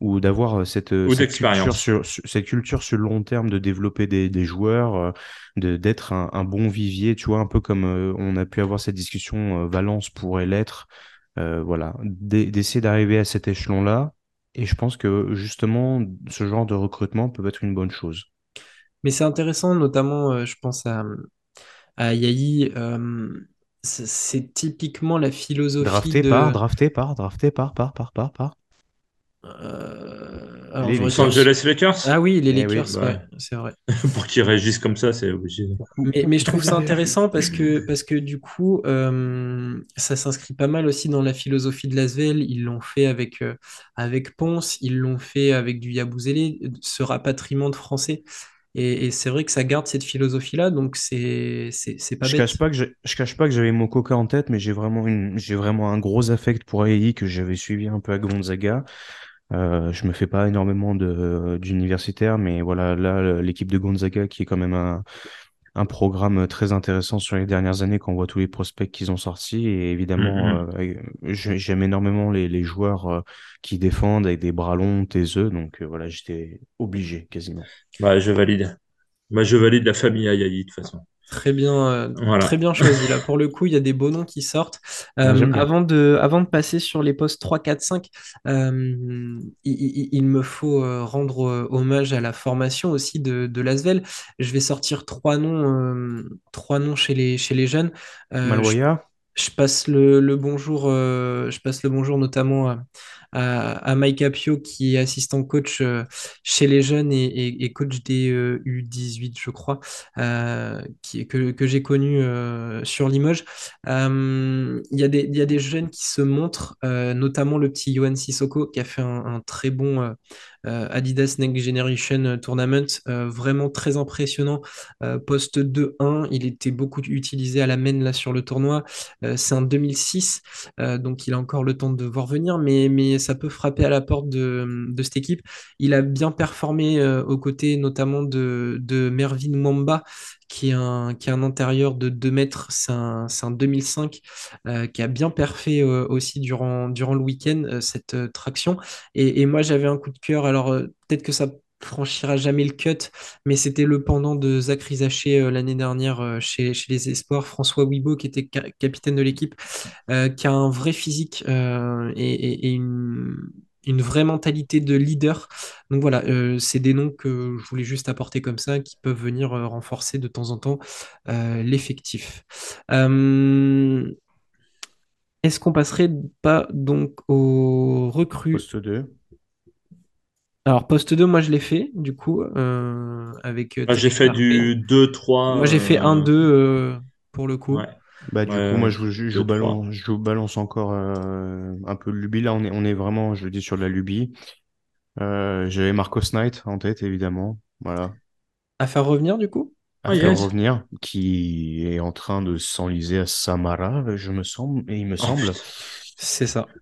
ou d'avoir euh, cette, euh, cette culture sur, sur- cette culture sur le long terme de développer des, des joueurs, euh, de, d'être un, un bon vivier, tu vois, un peu comme euh, on a pu avoir cette discussion, euh, Valence pourrait l'être, euh, voilà, d'e- d'essayer d'arriver à cet échelon-là. Et je pense que justement, ce genre de recrutement peut être une bonne chose. Mais c'est intéressant, notamment, euh, je pense à, à Yahi. euh, c'est typiquement la philosophie Drafté par, de. drafté par, drafté par, par, par, par, par. Euh, alors, Les Los. Angeles Lakers? Ah oui, les Eh oui, Lakers, bah ouais, c'est vrai. Pour qu'ils réagissent comme ça, c'est obligé. Mais, mais je trouve ça intéressant parce que, parce que du coup, euh, ça s'inscrit pas mal aussi dans la philosophie de Lasvel. Ils l'ont fait avec, euh, avec Ponce, ils l'ont fait avec du Yabusele, ce rapatriement de Français. Et, et c'est vrai que ça garde cette philosophie-là, donc c'est c'est c'est pas Je cache bête. pas que j'ai- je cache pas que j'avais Mokoka en tête, mais j'ai vraiment une, j'ai vraiment un gros affect pour AI que j'avais suivi un peu à Gonzaga. Euh, je me fais pas énormément de d'universitaires, mais voilà, là, l'équipe de Gonzaga qui est quand même un, un programme très intéressant sur les dernières années quand on voit tous les prospects qu'ils ont sortis. Et évidemment, Mhm. euh, j'ai- j'aime énormément les, les joueurs euh, qui défendent avec des bras longs, taiseux. Donc voilà, j'étais obligé quasiment. Bah, je valide. Bah, je valide la famille Ayayi, de toute façon. Très bien, euh, très bien choisi. Là, pour le coup, il y a des beaux noms qui sortent. Ah, Euh, avant de, avant de passer sur les postes 3, 4, 5, euh, il, me faut euh, rendre hommage à la formation aussi de, de Lasvel. Je vais sortir trois noms, euh, trois noms chez les, chez les jeunes. Euh, je, passe le, bonjour, euh, je passe le bonjour notamment à, Mike Apio, qui est assistant coach euh, chez les jeunes et, coach des euh, U18, je crois, euh, qui, que, que j'ai connu euh, sur Limoges. Euh, Il y a des, jeunes qui se montrent, euh, notamment le petit Yohan Sissoko, qui a fait un, très bon euh, euh, Adidas Next Generation Tournament, euh, vraiment très impressionnant. Euh, poste 2-1, il était beaucoup utilisé à la main là sur le tournoi. Euh, c'est un 2006, euh, donc il a encore le temps de voir venir, mais, ça peut frapper à la porte de, de cette équipe. Il a bien performé euh, aux côtés notamment de, de Mervyn Mwamba, qui est un, intérieur de 2 mètres, c'est un, un 2005, euh, qui a bien perfé euh, aussi durant, le week-end, euh, cette traction. Et, moi j'avais un coup de cœur, alors peut-être que ça franchira jamais le cut, mais c'était le pendant de Zach Rizaché euh, l'année dernière chez, les Espoirs, François Wibo, qui était ca- capitaine de l'équipe, qui a un vrai physique et une, une vraie mentalité de leader. Donc voilà, euh, c'est des noms que je voulais juste apporter comme ça, qui peuvent venir euh, renforcer de temps en temps euh, l'effectif. Euh, est-ce qu'on passerait pas donc aux recrues poste 2. Alors, poste 2, moi je l'ai fait, du coup, euh, avec euh, Moi, j'ai fait du 2-3. Moi j'ai fait euh, 1-2 euh, pour le coup. Ouais, Bah du coup moi je, vous- je, je vous 2-3. balance je vous balance encore euh, un peu de lubie là on est on est vraiment je le dis sur de la lubie euh, j'avais Marcos Knight en tête évidemment voilà À faire revenir, du coup? à Ah, faire yes. revenir qui est en train de s'enliser à Samara je me semble et il me Oh, semble. C'est ça.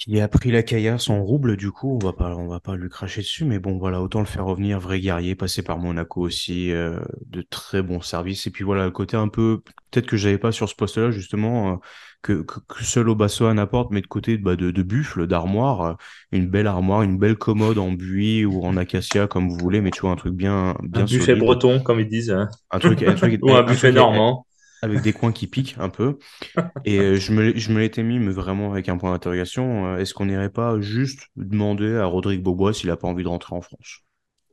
Qui a pris la caillasse en rouble du coup on va pas on va pas lui cracher dessus mais bon voilà autant le faire revenir vrai guerrier passé par Monaco aussi euh, de très bons services et puis voilà le côté un peu peut-être que j'avais pas sur ce poste-là justement euh, que, que, que seul Obassoan apporte mais de côté bah, de, de buffle d'armoire euh, une belle armoire une belle commode en buis ou en acacia comme vous voulez mais tu vois un truc bien Un bien buffet solide breton, comme ils disent. hein. un truc un truc Ou un un buffet normand. Avec des coins qui piquent un peu et euh, je me, je me l'étais mis, mais vraiment avec un point d'interrogation. euh, est-ce qu'on n'irait pas juste demander à Rodrigue Bobois s'il a pas envie de rentrer en France?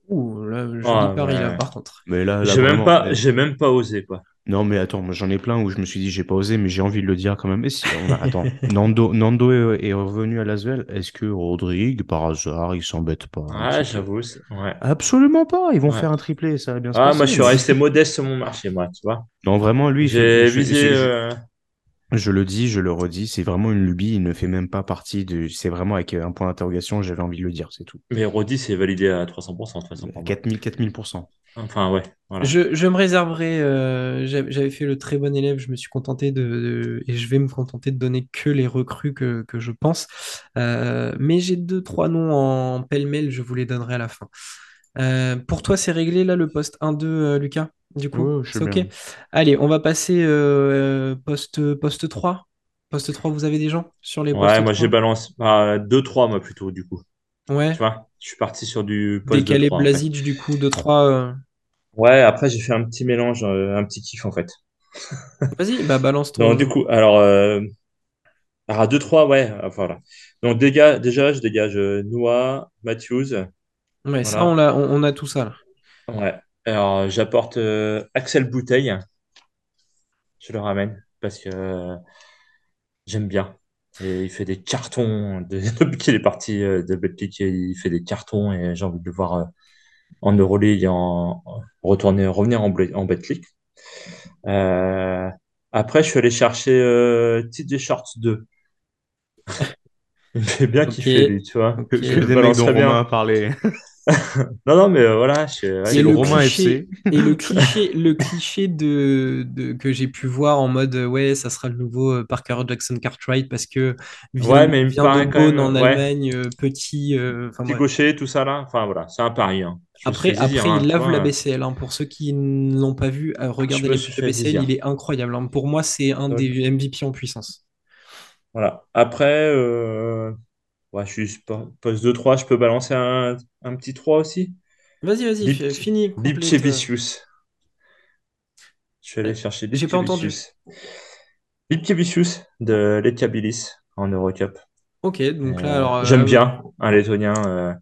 Ouh, là, joli Ah, pari là, mais... par contre. Mais là, là J'ai même pas, j'ai même pas osé, quoi. Non, mais attends, moi j'en ai plein où je me suis dit j'ai pas osé, mais j'ai envie de le dire quand même. Et si, on attends, Nando, Nando est, revenu à Lasvel. Est-ce que Rodrigue, par hasard, il s'embête pas peu j'avoue. Ouais. Absolument pas. Ils vont Ouais. faire un triplé, ça va bien se Ah, passer. moi, je suis resté modeste sur mon marché, moi, tu vois. Non, vraiment, lui, J'ai visé. Je- le dis, je le redis, c'est vraiment une lubie. Il ne fait même pas partie de. C'est vraiment avec un point d'interrogation. J'avais envie de le dire, c'est tout. Mais Rodi, c'est validé à 300% de toute façon. pour moi. 4000, 4000%. Enfin, ouais. Voilà. Je, je me réserverai, euh, j'avais j'avais fait le très bon élève, je me suis contenté de, de- et je vais me contenter de donner que les recrues que, que je pense. Euh, mais j'ai deux, trois noms en pêle-mêle, je vous les donnerai à la fin. Euh, pour toi, c'est réglé là le poste 1-2, euh, Lucas, du coup? Ouais, sais C'est OK? bien. Allez, on va passer euh, poste, poste 3. Poste 3, vous avez des gens sur les Ouais, postes moi, j'ai 3? balancé. Bah, 2-3, moi, plutôt, du coup. Ouais. Tu vois, je suis parti sur du poste Décalé 2-3, en fait. Blazic, du coup, 2-3. euh. Ouais, après, j'ai fait un petit mélange, euh, un petit kiff, en fait. Vas-y, bah balance Non, ton. du coup, alors, euh, alors à 2-3, ouais, euh, voilà. Donc, déga- déjà, je dégage euh, Noah, Matthews. Ouais, ça, on l'a, on, on a tout ça là. Ouais. Alors, j'apporte euh, Axel Bouteille. Je le ramène parce que euh, j'aime bien. Et il fait des cartons. de- Depuis qu'il est parti euh, de Betclic, il fait des cartons et j'ai envie de le voir euh, en Euroleague et en retourner, revenir en, en Betclic. Euh, après, je suis allé chercher euh, TJ Shorts 2. Il me fait bien Ok, kiffer, lui, tu vois. ok. Que, Je que le bien. A parlé. Non, non, mais euh, voilà. je- ouais, C'est le le Romain cliché, FC. et le cliché, le cliché de, de- que j'ai pu voir en mode euh, ouais, ça sera le nouveau euh, Parker Jackson Cartwright parce que vient, Ouais, mais il me vient paraît quand même. en Ouais, Allemagne, petit. euh, petit bref. gaucher, tout ça là. Enfin, voilà, c'est un pari. hein. Après, après, hein, il lave la. BCL. hein. Pour ceux qui ne l'ont pas vu, regardez de fait BCL, il est incroyable. Pour moi, c'est un des MVP en puissance. voilà. Après, euh, ouais, je suis poste 2-3, je peux balancer un, un petit 3 aussi. Vas-y, vas-y, Lip, f- finis, complète. euh. Je suis allé Euh, chercher J'ai pas entendu. Lipkevicius de Letchabilis en Eurocup. Ok, donc là, Euh, alors. j'aime bien un Lettonien, euh,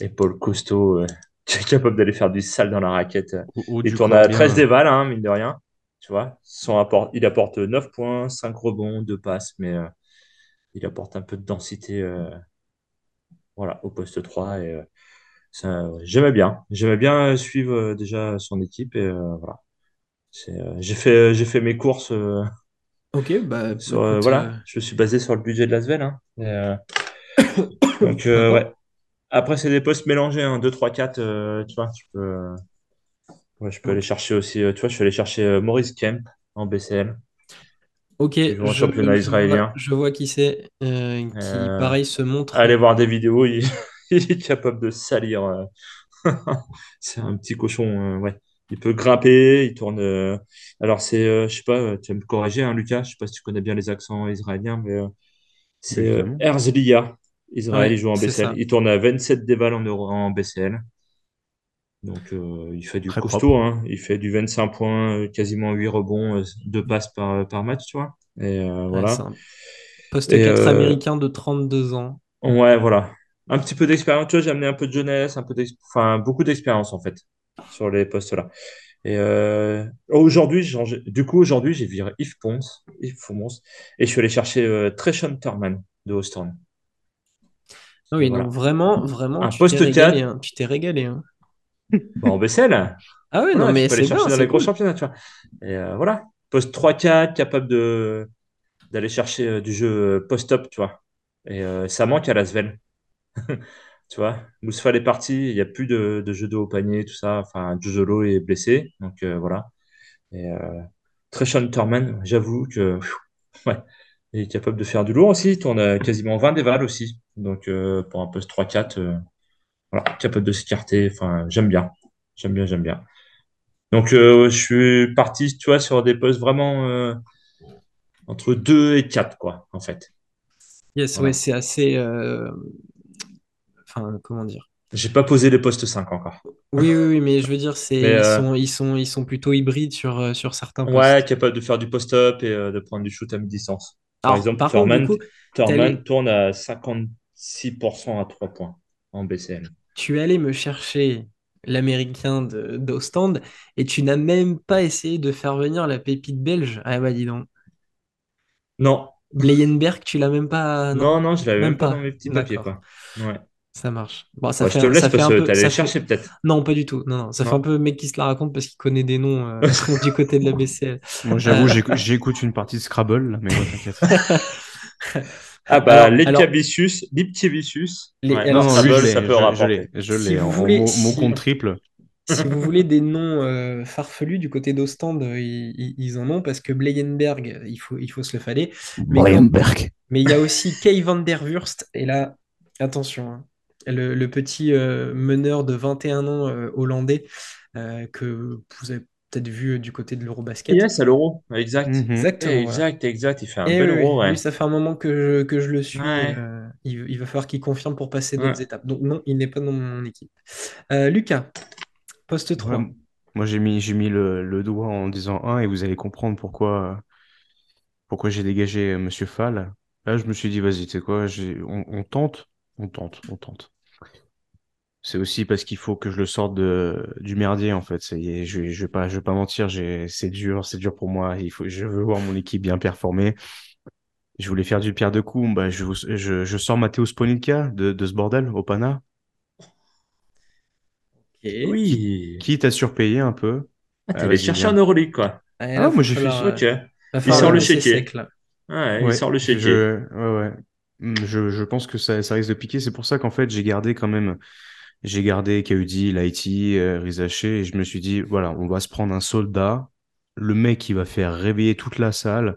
épaule costaud, qui est capable d'aller faire du sale dans la raquette. Ou, ou Il tourne à 13 bien. déval, hein, mine de rien. Tu vois, son apport, il apporte 9 points, 5 rebonds, 2 passes, mais il apporte un peu de densité euh, voilà, au poste 3. Et, euh, j'aimais bien. J'aimais bien suivre euh, déjà son équipe. Et voilà. J'ai fait, j'ai fait mes courses. Ok, bah sur, écoute, euh, voilà, je me suis basé sur le budget de Lasvel. Hein. Donc, ouais. Après, c'est des postes mélangés, hein, 2, 3, 4. euh, tu vois, tu peux, ouais, je peux aller chercher aussi. tu vois, je suis allé chercher Maurice Kemp en BCL, Ok, en je, championnat vois, israélien. je vois qui c'est, euh, qui Euh, pareil se montre. allez voir des vidéos, il, il est capable de salir. euh, C'est un petit cochon, euh, ouais. Il peut grimper, il tourne. euh, Alors, c'est, euh, je sais pas, tu vas me corriger, hein, Lucas. Je sais pas si tu connais bien les accents israéliens, mais c'est euh. Herzliya. Israël, il joue en BCL. Il tourne à 27 déval en, Euro- en BCL. Donc, euh, il fait du Très costaud, hein. Il fait du 25 points, euh, quasiment 8 rebonds, euh, 2 passes par, par match, tu vois. Et euh, Ouais, voilà. un poste Et 4 euh, américain de 32 ans. ouais, voilà. Un petit peu d'expérience. Tu vois, j'ai amené un peu de jeunesse, un peu enfin, beaucoup d'expérience, en fait, sur les postes-là. Et euh, aujourd'hui, du coup, aujourd'hui, j'ai viré Yves Pons, Yves Fomons, et je suis allé chercher euh, Treshon Turman de Houston. Et oui, donc voilà. vraiment, vraiment, Un tu t'es poste régalé, 4, hein. Tu t'es régalé, hein. Bah, en BCL. Ah ouais, non, mais aller c'est bien, chercher dans c'est les gros championnats, tu vois. Et euh, voilà. Poste 3-4, capable de d'aller chercher euh, du jeu euh, post-up, tu vois. Et euh, ça manque à Lasvel. Tu vois, Mousfal est parti, il n'y a plus de, de jeu de haut panier, tout ça. Enfin, Jojolo est blessé, donc euh, voilà. Et Treshaun Thurman, j'avoue que pfiou, ouais, il est capable de faire du lourd aussi. Il tourne quasiment 20 dévals aussi. Donc pour un poste 3-4, euh, voilà, capable de s'écarter. Enfin, j'aime bien. J'aime bien, j'aime bien. Donc euh, je suis parti, tu vois, sur des postes vraiment euh, entre 2 et 4, quoi, en fait. Yes, ouais, c'est assez. euh, Enfin, comment dire? J'ai pas posé les postes 5 encore. Oui, oui, oui, mais je veux dire, c'est ils sont, ils sont, ils sont plutôt hybrides sur, sur certains ouais, postes. capable de faire du post-up et de prendre du shoot à mi-distance. Par Alors, exemple, par contre, Thurman, coup, tourne à 56% à 3 points en BCL. tu es allé me chercher l'américain d'Ostende, et tu n'as même pas essayé de faire venir la pépite belge. Ah bah dis donc. Non. Bleyenberg, tu l'as même pas. Non, non, je l'avais même, pas dans mes petits papiers, quoi. Ouais. Ça marche. Bon, ça fait, je te laisse ça fait parce que t'allais chercher fait- peut-être. Non, pas du tout. Non, non. Ça fait un peu mec qui se la raconte parce qu'il connaît des noms euh, du côté de la BCL. Moi, j'avoue, Euh. j'écou- j'écoute une partie de Scrabble, là, mais ouais, t'inquiète. Ah bah, Alors-. Les- Ouais, alors, non, si lui, Scrabble, je l'ai, ça peut je- je l'ai, si- compte triple. si vous voulez des noms euh, farfelus du côté d'Ostende, euh, ils, en ont parce que Bleyenberg, il faut, il faut se le faller. Mais Bleyenberg. Mais il y a aussi Kay van der Wurst. Et là, attention, hein, le, le petit euh, meneur de 21 ans euh, hollandais euh, que vous avez peut-être vu euh, du côté de l'Eurobasket. Yes, à l'euro. Exact. Exactement. voilà. Exact, exact. Il fait un Et bel oui, euro, ouais. lui, ça fait un moment que je, que je le suis. Ouais. euh, il, il va falloir qu'il confirme pour passer d'autres Ouais. étapes. Donc non, il n'est pas dans mon équipe. Euh, Lucas, poste 3. Ouais, moi, j'ai mis, j'ai mis le, le doigt en disant 1 et vous allez comprendre pourquoi, pourquoi j'ai dégagé Monsieur Fall. Là, je me suis dit, vas-y, tu sais quoi, on tente, on tente, on tente. C'est aussi parce qu'il faut que je le sorte de, du merdier, en fait. Je, vais- je vais pas, je vais pas mentir, c'est dur, c'est dur pour moi. Il faut, je veux voir mon équipe bien performer. Je voulais faire du pierre de coups. Bah, je, vous- je, je sors Matteo Sponica de, de ce bordel, au Pana. Ok. Oui. Quitte à surpayer un peu. Ah, t'es Ah, allé chercher un Euroleague, quoi. Ah, moi, j'ai fait euh, va Il falloir sort le chéquier. sec, là. Ouais, il sort le chéquier. Je, ouais, ouais. Je, je pense que ça, ça risque de piquer. C'est pour ça qu'en fait, j'ai gardé quand même, j'ai gardé KUD, Lighty, euh, Rizaché, et je me suis dit, voilà, on va se prendre un soldat, le mec qui va faire réveiller toute la salle.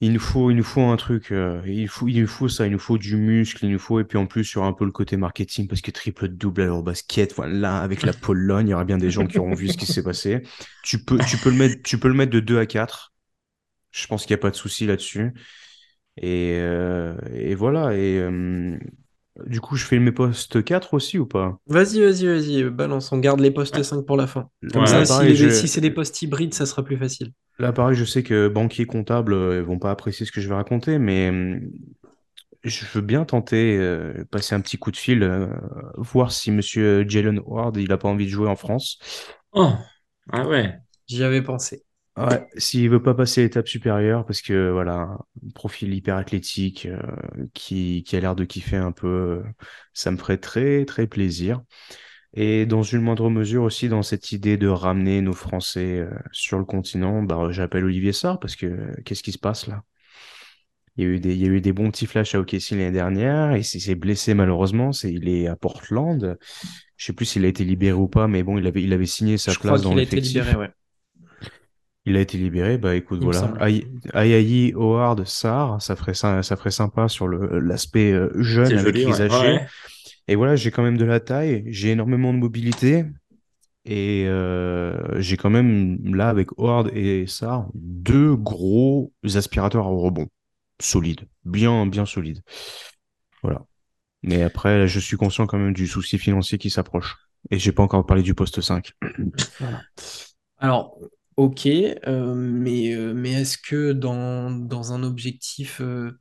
Il nous faut, il nous faut un truc, euh, il faut, il nous faut ça, il nous faut du muscle, il nous faut, et puis en plus, sur un peu le côté marketing, parce que triple double à l'Eurobasket, voilà, avec la Pologne, il y aura bien des gens qui auront vu ce qui s'est passé. Tu peux, tu peux le mettre, tu peux le mettre de 2 à 4. Je pense qu'il n'y a pas de souci là-dessus. Et, euh, voilà. Et euh, du coup, je fais mes postes 4 aussi ou pas? Vas-y, vas-y, vas-y, balance. On garde les postes 5 pour la fin. Comme Ouais. ça, si, pareil, les- je- si c'est des postes hybrides, ça sera plus facile. là, pareil, je sais que banquiers comptables euh, vont pas apprécier ce que je vais raconter, mais euh, je veux bien tenter, euh, passer un petit coup de fil, euh, voir si Monsieur Jalen Ward, il a pas envie de jouer en France. Oh. Ah ouais. J'y avais pensé. Ouais, s'il veut pas passer l'étape supérieure, parce que voilà, un profil hyper athlétique euh, qui, qui a l'air de kiffer un peu, euh, ça me ferait très très plaisir. Et dans une moindre mesure aussi, dans cette idée de ramener nos Français euh, sur le continent, bah, j'appelle Olivier Sarr parce que euh, qu'est-ce qui se passe là? Il y a eu des, il y a eu des bons petits flashs à OKC l'année dernière, et il s'est blessé malheureusement, c'est, il est à Portland. Je sais plus s'il a été libéré ou pas, mais bon, il avait, il avait signé sa Je crois place dans qu'il a été l'effectif. libéré, ouais. Il a été libéré, bah écoute, Il voilà. Ayayi, Howard, Sarr, ça ferait, ça, ça ferait sympa sur le, l'aspect euh, jeune avec joli, ouais. Ouais. Et voilà, j'ai quand même de la taille, j'ai énormément de mobilité. Et euh, j'ai quand même, là, avec Howard et Sarr, deux gros aspirateurs au rebond. Solides. Bien, bien solides. Voilà. Mais après, là, je suis conscient quand même du souci financier qui s'approche. Et j'ai pas encore parlé du poste 5. Voilà. Alors, ok, euh, mais, euh, mais est-ce que dans, dans un objectif euh,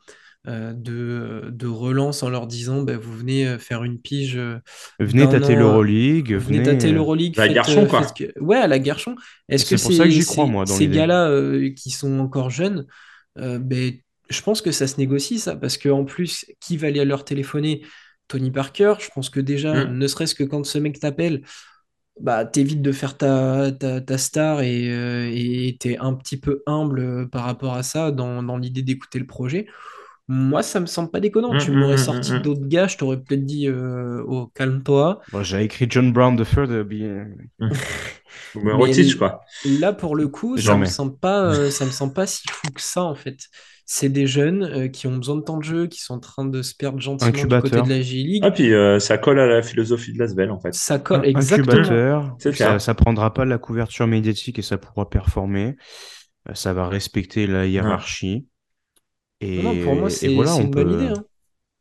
euh, de, de relance en leur disant bah, vous venez euh, faire une pige euh, Venez d'un tâter an, l'Euroleague, Venez venez. tâter l'Euroleague, La faites, Garchon, euh, quoi. faites que- Ouais, à la Garchon. Est-ce que C'est pour ça que j'y crois, ces- moi, dans ces l'idée. gars-là euh, qui sont encore jeunes, euh, ben, je pense que ça se négocie, ça, parce qu'en plus, qui va aller leur téléphoner? Tony Parker, je pense que déjà, Mm. ne serait-ce que quand ce mec t'appelle, bah, t'évites de faire ta, ta, ta star et euh, et t'es un petit peu humble euh, par rapport à ça dans, dans l'idée d'écouter le projet. Moi, ça me semble pas déconnant. Mm, Tu m'aurais mm, sorti mm, mm. d'autres gars, je t'aurais peut-être dit euh, oh, calme-toi. Bon, j'ai écrit John Brown the Third. bien- Numéro Mais 10, l- quoi. Là, pour le coup, ça me semble pas, euh, ça me semble pas si fou que ça, en fait. C'est des jeunes euh, qui ont besoin de temps de jeu, qui sont en train de se perdre gentiment du côté de la J-League. Ah, puis euh, ça colle à la philosophie de Lasvel, en fait. Ça colle exactement. Ça, ça. prendra pas la couverture médiatique et ça pourra performer. Euh, Ça va respecter la hiérarchie. Et, Non, non, pour moi, et c'est voilà, une bonne peut. idée.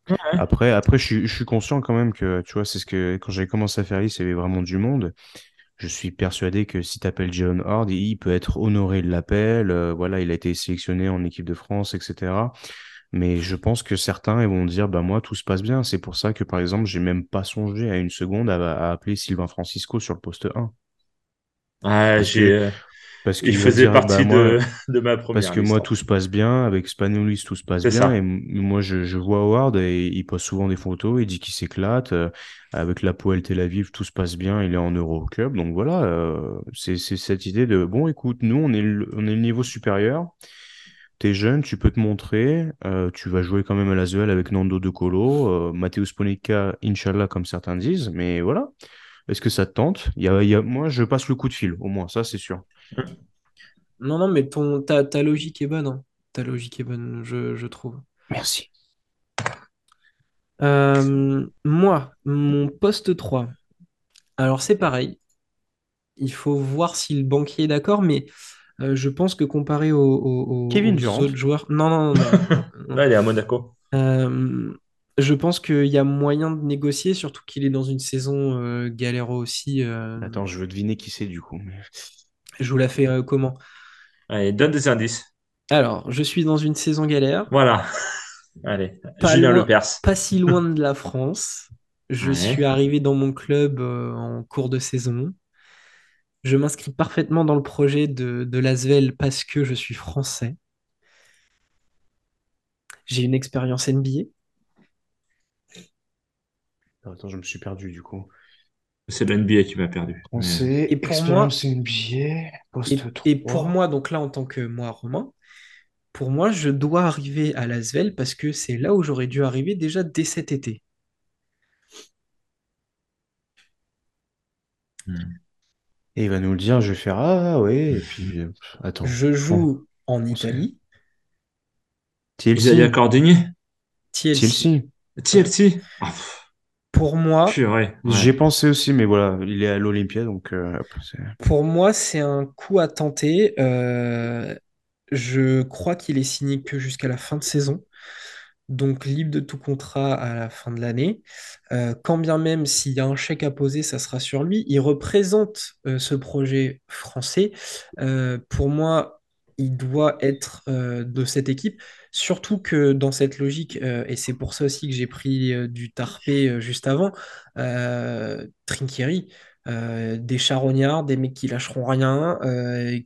hein. Après, après, je suis, je suis conscient quand même que, tu vois, c'est ce que quand j'ai commencé à faire liste, il y avait vraiment du monde. Je suis persuadé que si tu appelles Jalen Hard, il peut être honoré de l'appel. Euh, voilà, il a été sélectionné en équipe de France, etc. Mais je pense que certains ils vont dire, bah moi, tout se passe bien. C'est pour ça que, par exemple, j'ai même pas songé à une seconde à, à appeler Sylvain Francisco sur le poste 1. Ah, j'ai, parce qu'il faisait dire, bah partie moi, de, de ma parce première que liste. moi, tout se passe bien. Avec Spanoulis, tout se passe bien. Et ça. moi, je, je vois Howard et il poste souvent des photos. Il dit qu'il s'éclate. euh, avec la Poel Tel Aviv, tout se passe bien. Il est en Euroclub. Donc voilà, euh, c'est, cette idée de, bon, écoute, nous, on est le, on est le niveau supérieur. T'es jeune, tu peux te montrer. euh, tu vas jouer quand même à l'Asvel avec Nando De Colo, Matteo Sponica, Inch'Allah, comme certains disent. Mais voilà. Est-ce que ça te tente? Il y a, il y a, moi, je passe le coup de fil, au moins, ça, c'est sûr. Non, non, mais ton, ta, ta logique est bonne. hein. Ta logique est bonne, je, je trouve. Merci. Euh, moi, mon poste 3. Alors, c'est pareil. Il faut voir si le banquier est d'accord, mais euh, je pense que comparé aux, aux- Kevin aux Durant. autres joueurs. Non, non, non, non, il est à Monaco. Euh, je pense qu'il y a moyen de négocier, surtout qu'il est dans une saison euh, galère aussi. euh, Attends, je veux deviner qui c'est du coup. Je vous la fais euh, comment? Allez, donne des indices. Alors, je suis dans une saison galère, Voilà. Allez, pas Julien loin, Lepers. pas si loin de la France. Je suis arrivé dans mon club euh, en cours de saison. Je m'inscris parfaitement dans le projet de, de l'Asvel parce que je suis français. J'ai une expérience NBA. Attends, je me suis perdu du coup. C'est l'NBA qui m'a perdu. Et pour expérience NBA, poste Et, 3. et pour moi, donc là, en tant que moi, Romain, pour moi, je dois arriver à l'Asvel parce que c'est là où j'aurais dû arriver déjà dès cet été. Hmm. Et il va nous le dire, je vais faire Ah ouais, et puis euh, attends. Je joue en on. Italie, Isaiah TLC, Cordigny? TLC. TLC. TLC? Ah, Pour moi, purée. J'y ai Ouais. pensé aussi, mais voilà, il est à l'Olympia, donc euh, pour moi, c'est un coup à tenter. Euh, je crois qu'il est signé que jusqu'à la fin de saison. donc libre de tout contrat à la fin de l'année. Euh, quand bien même s'il y a un chèque à poser, ça sera sur lui. Il représente euh, ce projet français. Euh, pour moi, il doit être euh, de cette équipe, surtout que dans cette logique, euh, et c'est pour ça aussi que j'ai pris euh, du Tarpé juste avant, Trinkieri. des charognards, des mecs qui lâcheront rien,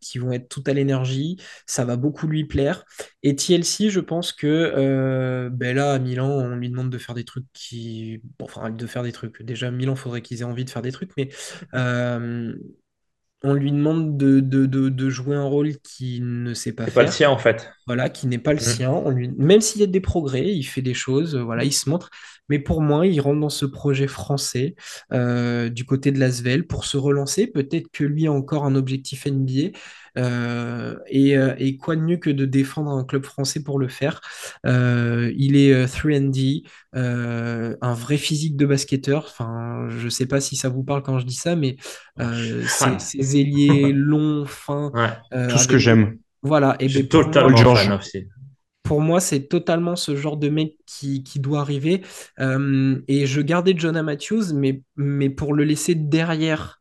qui vont être tout à l'énergie, ça va beaucoup lui plaire. Et TLC, je pense que ben là, à Milan, on lui demande de faire des trucs qui. Enfin, de faire des trucs. Déjà, Milan, faudrait qu'ils aient envie de faire des trucs, mais on lui demande de, de, de, de jouer un rôle qu'il ne sait pas C'est pas le faire sien, en fait. voilà, qui n'est pas le Mm. sien. On lui... Même s'il y a des progrès, il fait des choses, voilà, il se montre. Mais pour moi, il rentre dans ce projet français euh, du côté de l'Asvel pour se relancer. Peut-être que lui a encore un objectif NBA. euh, et, euh, et quoi de mieux que de défendre un club français pour le faire? Euh, il est euh, 3D, euh, un vrai physique de basketteur. Enfin, je sais pas si ça vous parle quand je dis ça, mais euh, ses, ailiers longs, fins, Ouais. euh, tout ce avec que j'aime. Voilà, et ben moi, totalement fan aussi. Pour moi, c'est totalement ce genre de mec qui, qui doit arriver. Euh, et je gardais Jonah Matthews, mais, mais pour le laisser derrière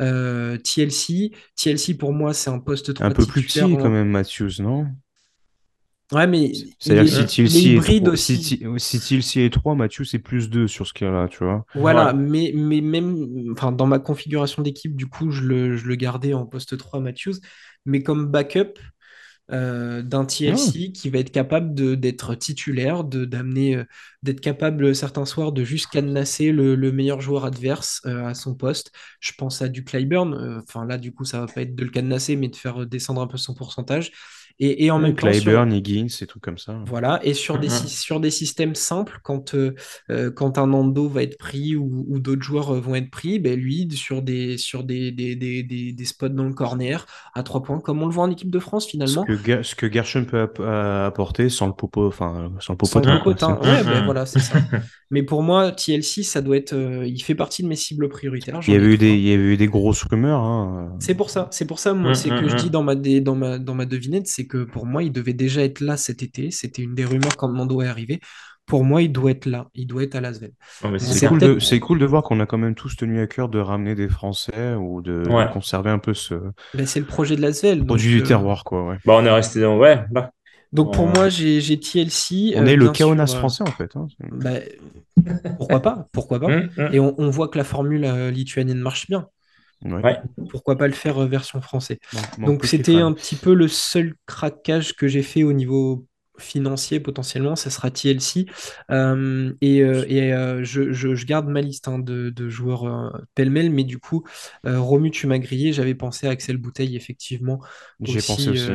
euh, TLC. TLC, pour moi, c'est un poste 3 Un peu plus petit en- quand même, Matthews, non? Ouais, mais il C'est-à-dire est, que si est TLC est hybride 3, si, aussi. Si TLC est 3, Matthews c'est plus 2 sur ce cas-là, tu vois. Voilà, Ouais. mais, mais même enfin, dans ma configuration d'équipe, du coup, je le, je le gardais en poste 3 Matthews. Mais comme backup, euh, d'un Ah, TLC qui va être capable d'être titulaire, de d'amener, euh, d'être capable certains soirs de juste cadenasser le, le meilleur joueur adverse euh, à son poste. Je pense à du Clyburn. Enfin là, du coup, ça va pas être de le cadenasser, mais de faire descendre un peu son pourcentage. Et, et en même temps, sur, Clyburn, Higgins, et trucs comme ça. voilà, et sur des, Mhm. sur des systèmes simples, quand, euh, euh, quand un Nando va être pris ou, ou d'autres joueurs euh, vont être pris, ben lui, sur des, sur des, des, des, des, des spots dans le corner, à trois points, comme on le voit en équipe de France Ce finalement, que, ce que Gershon peut app- apporter sans le popo, enfin, sans le sans popotin, quoi. popotin. C'est- Ouais, ben voilà, c'est ça. Mais pour moi, TLC, ça doit être, euh, il fait partie de mes cibles prioritaires. Il y avait ai eu des, il y avait eu des grosses rumeurs, hein. C'est pour ça, c'est pour ça, moi, Mhm, c'est que je dis mhm. dans ma, dé- dans ma, dans ma devinette, c'est que pour moi, il devait déjà être là cet été. C'était une des rumeurs quand Nando est arrivé. Pour moi, il doit être là. Il doit être à. Ouais, mais Bon, c'est cool de, c'est cool de voir qu'on a quand même tous tenu à cœur de ramener des Français ou de, conserver un peu ce Ben, c'est le projet de Lasvel. produit donc, du euh, terroir, quoi, ouais. Bah, on est resté dans. Ouais, là. Donc pour Ouais. moi, j'ai j'ai TLC. On euh, est le Kaonas euh, français en fait. hein. bah, pourquoi pas? Pourquoi pas? Hum, hum. Et on, on voit que la formule euh, lituanienne marche bien. Ouais. Pourquoi pas le faire euh, version français? Donc c'était un fans. petit peu le seul craquage que j'ai fait au niveau financier potentiellement, ça sera TLC. Euh, et euh, et, euh, je, je- je garde ma liste hein, de, de joueurs euh, pêle-mêle, mais du coup, Romu, tu m'as grillé, j'avais pensé à Axel Bouteille, effectivement. J'y ai pensé aussi.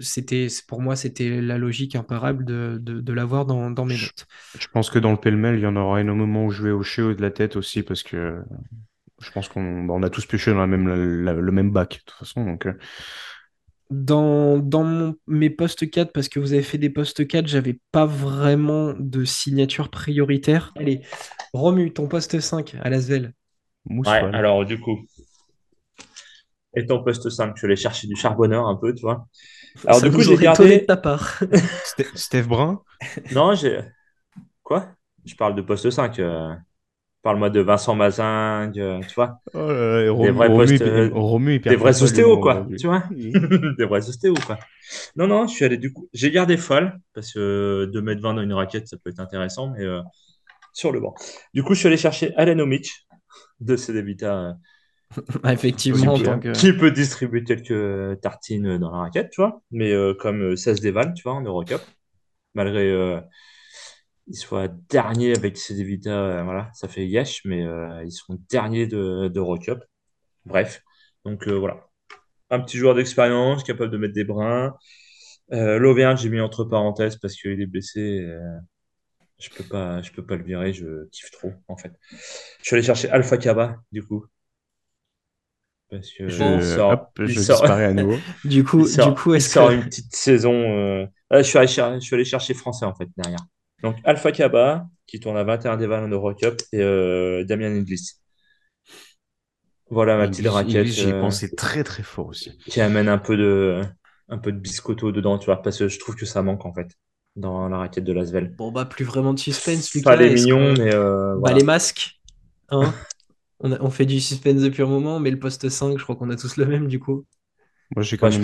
c'était, pour moi, c'était la logique imparable de, de, de l'avoir dans, dans mes notes. Je pense que dans le pêle-mêle, il y en aura énormément où je vais hocher haut de la tête aussi parce que je pense qu'on on a tous pioché dans la même, la- la- le même bac de toute façon. Donc, Dans, dans mon- mes postes 4, parce que vous avez fait des postes 4, j'avais pas vraiment de signature prioritaire. Allez, Romu, ton poste 5 à Lasvel. Ouais, alors du coup, étant poste 5, je allé chercher du charbonneur un peu, tu vois. Alors Ça du coup, j'ai étonné de gardé. ta part. Ste- Steph Brun, Non, j'ai. Quoi? Je parle de poste 5. euh, Parle-moi de Vincent Mazingue, euh, tu vois. Oh là là, Romu, vrais postes, euh, Romu, Des vrais ostéos, quoi, tu vois. Des vrais ostéos, quoi. Non, non, je suis allé du coup. J'ai gardé Fall, parce que 2m20 dans une raquette, ça peut être intéressant, mais euh, sur le banc. Du coup, je suis allé chercher Alan Omic de Cedevita, Ah, Effectivement, que... qui peut distribuer quelques tartines dans la raquette, tu vois, mais euh, comme euh, 16 déval, tu vois, en Eurocup, malgré euh, ils soient derniers avec Cedevita, euh, voilà, ça fait yesh, mais euh, ils sont derniers de d'Eurocup. Bref, donc euh, voilà. Un petit joueur d'expérience, capable de mettre des brins. Euh, L'Auvergne, j'ai mis entre parenthèses parce qu'il est blessé. euh, je peux pas, je peux pas le virer, je kiffe trop, en fait. Je suis allé chercher Alpha Kaba, du coup. Parce que Je, il sort, hop, il je sort- disparais à nouveau. Du coup, sort, du coup est-ce sort que... une petite saison. euh, ah, je, suis allé je suis allé chercher français, en fait, derrière. Donc, Alpha Kaba, qui tourne à 21 déval en Eurocup, et euh, Damien Inglis. Voilà ma petite raquette J'y ai euh, pensé très très fort aussi. qui amène un peu de, un peu de biscotto dedans, tu vois, parce que je trouve que ça manque, en fait, dans la raquette de Lasvel. Bon, bah, plus vraiment de suspense, Lucas. Pas les mignons, mais euh, Bah, les masques, hein on, a- on fait du suspense depuis un moment, mais le poste 5, je crois qu'on a tous le même, du coup. Moi, j'ai quand, Bah,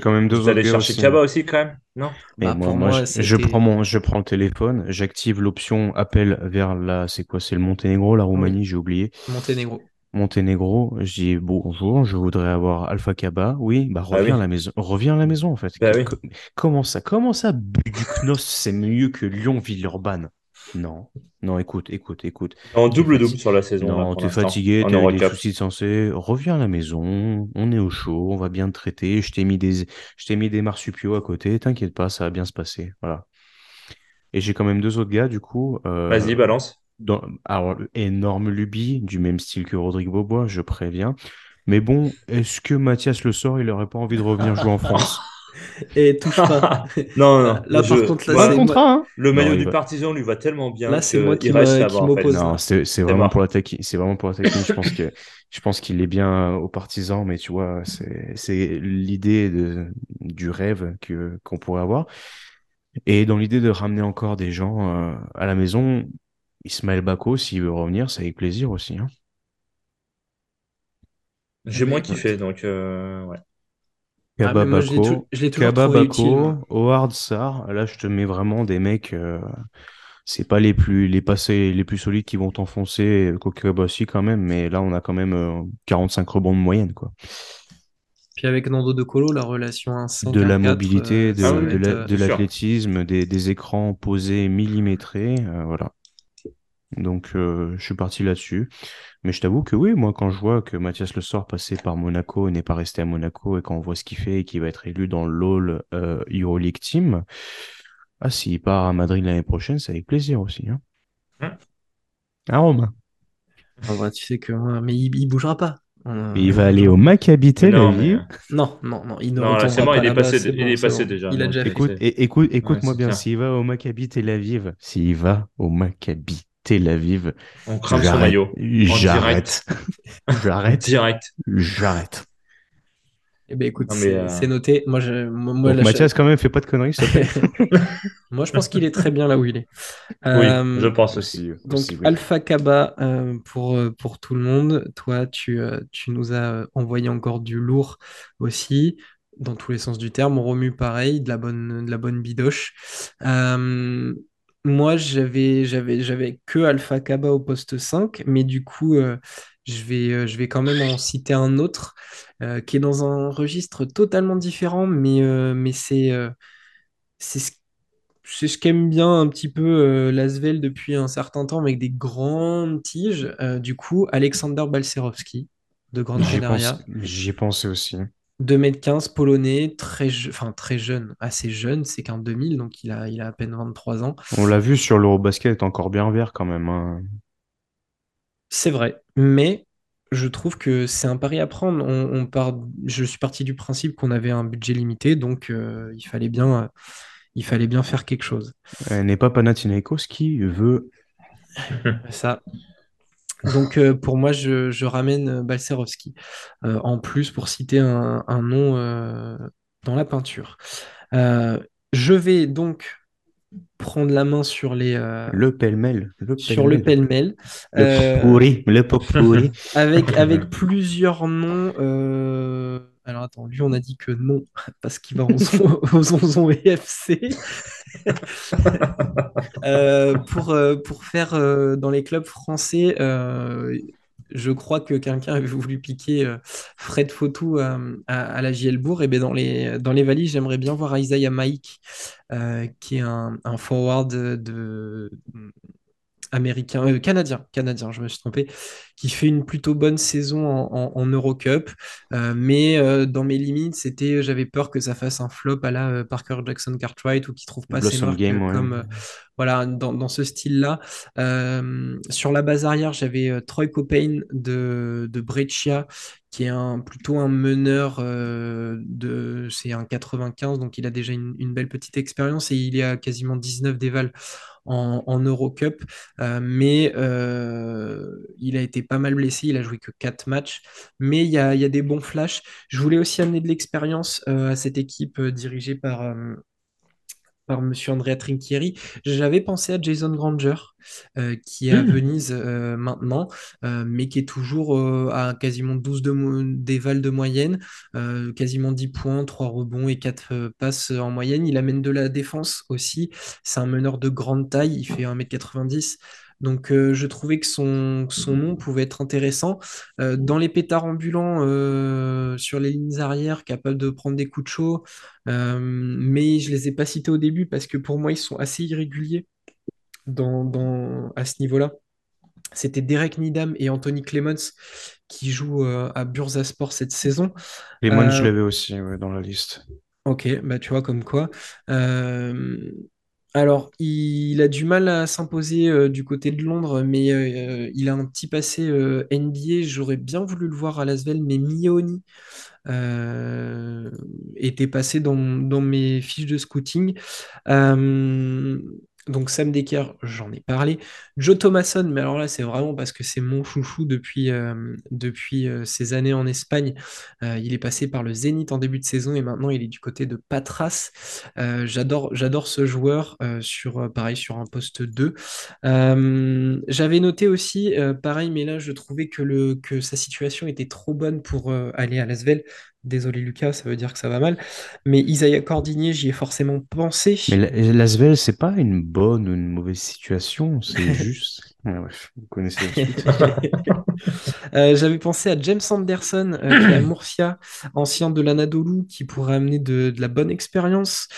quand même deux Vous autres allez chercher aussi. Kaba aussi, quand même? Non? Mais Bah, moi, pour moi, moi, je, prends mon, je prends le téléphone, j'active l'option appel vers la, c'est quoi, c'est le Monténégro, la Roumanie, j'ai oublié. Monténégro. Monténégro, je dis bonjour, je voudrais avoir Alpha Kaba. Oui, bah Bah reviens oui. à la maison, reviens à la maison en fait. Bah oui. co- Comment ça, comment ça, Buduknos, c'est mieux que Lyon-Villeurbanne? Non, non, écoute, écoute, écoute. En double-double sur la saison. Non, pour t'es fatigué, t'as des soucis de santé. Reviens à la maison, on est au chaud, on va bien te traiter. Je t'ai mis des, je t'ai mis des marsupiaux à côté. T'inquiète pas, ça va bien se passer. Voilà. Et j'ai quand même deux autres gars, du coup. euh, Vas-y, balance. dans, alors, énorme lubie, du même style que Rodrigue Bobois, je préviens. Mais bon, est-ce que Mathias Le Sort, il aurait pas envie de revenir jouer en France? Et touche pas. non, non. Là, je- par contre, là, c'est contrat, hein? Le maillot Non, du va- partisan lui va tellement bien Là, c'est que moi qui qui en fait. m'oppose. Non, c'est c'est vraiment pour la taquine. C'est vraiment pour la taquine. Je pense que je pense qu'il est bien aux partisans, mais tu vois, c'est c'est l'idée de du rêve que qu'on pourrait avoir. Et dans l'idée de ramener encore des gens euh, à la maison, Ismaël Bako, s'il veut revenir, c'est avec plaisir aussi. Hein. J'ai moins kiffé, donc euh, ouais. Ah, Kaba mais moi, je l'ai tou- Bako, je l'ai toujours Kaba trouvé utile, Bako, moi. Howard Sarr. Là, je te mets vraiment des mecs. euh, c'est pas les plus les passés les plus solides qui vont t'enfoncer. Kokaba aussi quand même, mais là, on a quand même euh, 45 rebonds de moyenne, quoi. Puis avec Nando De Colo, la relation 1 de la mobilité, de, de la- euh, de l'athlétisme, des, des écrans posés millimétrés, euh, voilà. Donc euh, je suis parti là-dessus. Mais je t'avoue que oui, moi quand je vois que Mathias Le Sort passé par Monaco et n'est pas resté à Monaco et quand on voit ce qu'il fait et qu'il va être élu dans l'All euh, Euroleague Team, ah s'il part à Madrid l'année prochaine, c'est avec plaisir aussi. Hein. Hum. Ah Romain. Vrai, tu sais que. ouais, Mais il, il bougera pas. Euh, il va aller au Maccabi Tel Non, mais, Aviv. Non, non, non, il ne Non, là, retournera c'est bon, pas il est passé- c'est il bon, est c'est passé bon. déjà, Il a déjà fait. Écoute, écoute, écoute-moi c'est bien, clair. s'il va au Maccabi Tel Aviv, s'il va au Maccabi Tel Aviv, on crame son j'arrête, maillot. j'arrête, j'arrête, Direct. j'arrête. Eh ben écoute, c'est euh, c'est noté. Moi, je, moi, Donc Mathias, quand même, fais pas de conneries, s'il te plaît. moi, je pense qu'il est très bien là où il est. Oui, Euh, je pense aussi. Donc, aussi, oui. Alpha Kaba euh, pour, pour tout le monde. Toi, tu, euh, tu nous as envoyé encore du lourd aussi. dans tous les sens du terme. Romu, pareil, de la bonne, de la bonne bidoche. Moi, j'avais, j'avais, j'avais que Alpha Kaba au poste 5, mais du coup, euh, je vais, euh, je vais quand même en citer un autre euh, qui est dans un registre totalement différent, mais, euh, mais c'est c'est ce, c'est ce qu'aime bien un petit peu euh, l'Asvel depuis un certain temps, avec des grandes tiges. Euh, du coup, Alexander Balcerowski de Grande Canaria. j'y pensais aussi. 2m15, polonais, très, je- enfin, très jeune, assez jeune, c'est qu'un 2000, donc il a, il a à peine 23 ans. On l'a vu sur l'Eurobasket, encore bien vert quand même. hein. C'est vrai, mais je trouve que c'est un pari à prendre. On, on part, je suis parti du principe qu'on avait un budget limité, donc euh, il fallait bien, euh, il fallait bien faire quelque chose. Elle n'est pas Panathinaikos qui veut Ça. Donc euh, pour moi, je, je ramène euh, Balcerowski euh, en plus pour citer un, un nom euh, dans la peinture. Je vais donc prendre la main sur les, le pêle-mêle. Le sur le pêle-mêle. Le pourri, le pourri. avec, avec plusieurs noms. Alors attends, lui on a dit que non, parce qu'il va aux, aux Onzon EFC. Euh, pour, pour faire euh, dans les clubs français, euh, je crois que quelqu'un avait voulu piquer euh, Fred Fautou à, à, la JL Bourg. Et bien dans les, dans les valises, j'aimerais bien voir Isaiah Maik, euh, qui est un, un forward de, américain, canadien, canadien, je me suis trompé, qui fait une plutôt bonne saison en, en, en Eurocup. Euh, mais euh, dans mes limites, c'était, j'avais peur que ça fasse un flop à la euh, Parker Jackson Cartwright ou qu'il trouve pas ses Blossom marques Game, euh, ouais. comme euh, voilà dans, dans ce style-là. Euh, sur la base arrière, j'avais euh, Troy Copain de, de Brescia qui est un, plutôt un meneur euh, de c'est un 95 donc il a déjà une, une belle petite expérience et il est à quasiment 19 déval en, en Eurocup euh, mais euh, il a été pas mal blessé il a joué que 4 matchs mais il y a, il y a des bons flashs je voulais aussi amener de l'expérience euh, à cette équipe euh, dirigée par euh, par Monsieur Andrea Trinchieri. J'avais pensé à Jason Granger, qui est à Hmm. Venise maintenant, mais qui est toujours à quasiment 12 de déval de moyenne, quasiment 10 points, 3 rebonds et 4 euh, passes en moyenne. Il amène de la défense aussi. C'est un meneur de grande taille, il fait 1m90. Donc euh, je trouvais que son, que son nom pouvait être intéressant. Euh, dans les pétards ambulants, euh, sur les lignes arrières, capable de prendre des coups de chaud, mais je les ai pas cités au début parce que pour moi, ils sont assez irréguliers dans, dans- à ce niveau-là. C'était Derek Needham et Anthony Clements qui jouent à Bursaspor cette saison. Lemon, je l'avais aussi ouais, dans la liste. ok, bah tu vois comme quoi. Euh, alors, il a du mal à s'imposer euh, du côté de Londres, mais euh, il a un petit passé euh, NBA. J'aurais bien voulu le voir à Lasvel, mais Mioni euh, était passé dans mes fiches de scouting. Donc Sam Decker, j'en ai parlé. Joe Thomason, mais alors là, c'est vraiment parce que c'est mon chouchou depuis, euh, depuis euh, années en Espagne. Euh, il est passé par le Zénith en début de saison et maintenant il est du côté de Patras. J'adore, ce joueur sur, pareil, sur un poste 2. Euh, j'avais noté aussi, pareil, mais là, je trouvais que, que sa situation était trop bonne pour aller à Lasvel. Désolé Lucas, ça veut dire que ça va mal. Mais Isaiah Cordigné, j'y ai forcément pensé. Mais la- Lasvel, c'est pas une bonne ou une mauvaise situation, c'est juste. Ouais, bref, vous connaissez la suite. Euh, j'avais pensé à James Anderson, euh, qui est à Murcia, ancien de l'Anadolu, qui pourrait amener de, de la bonne expérience.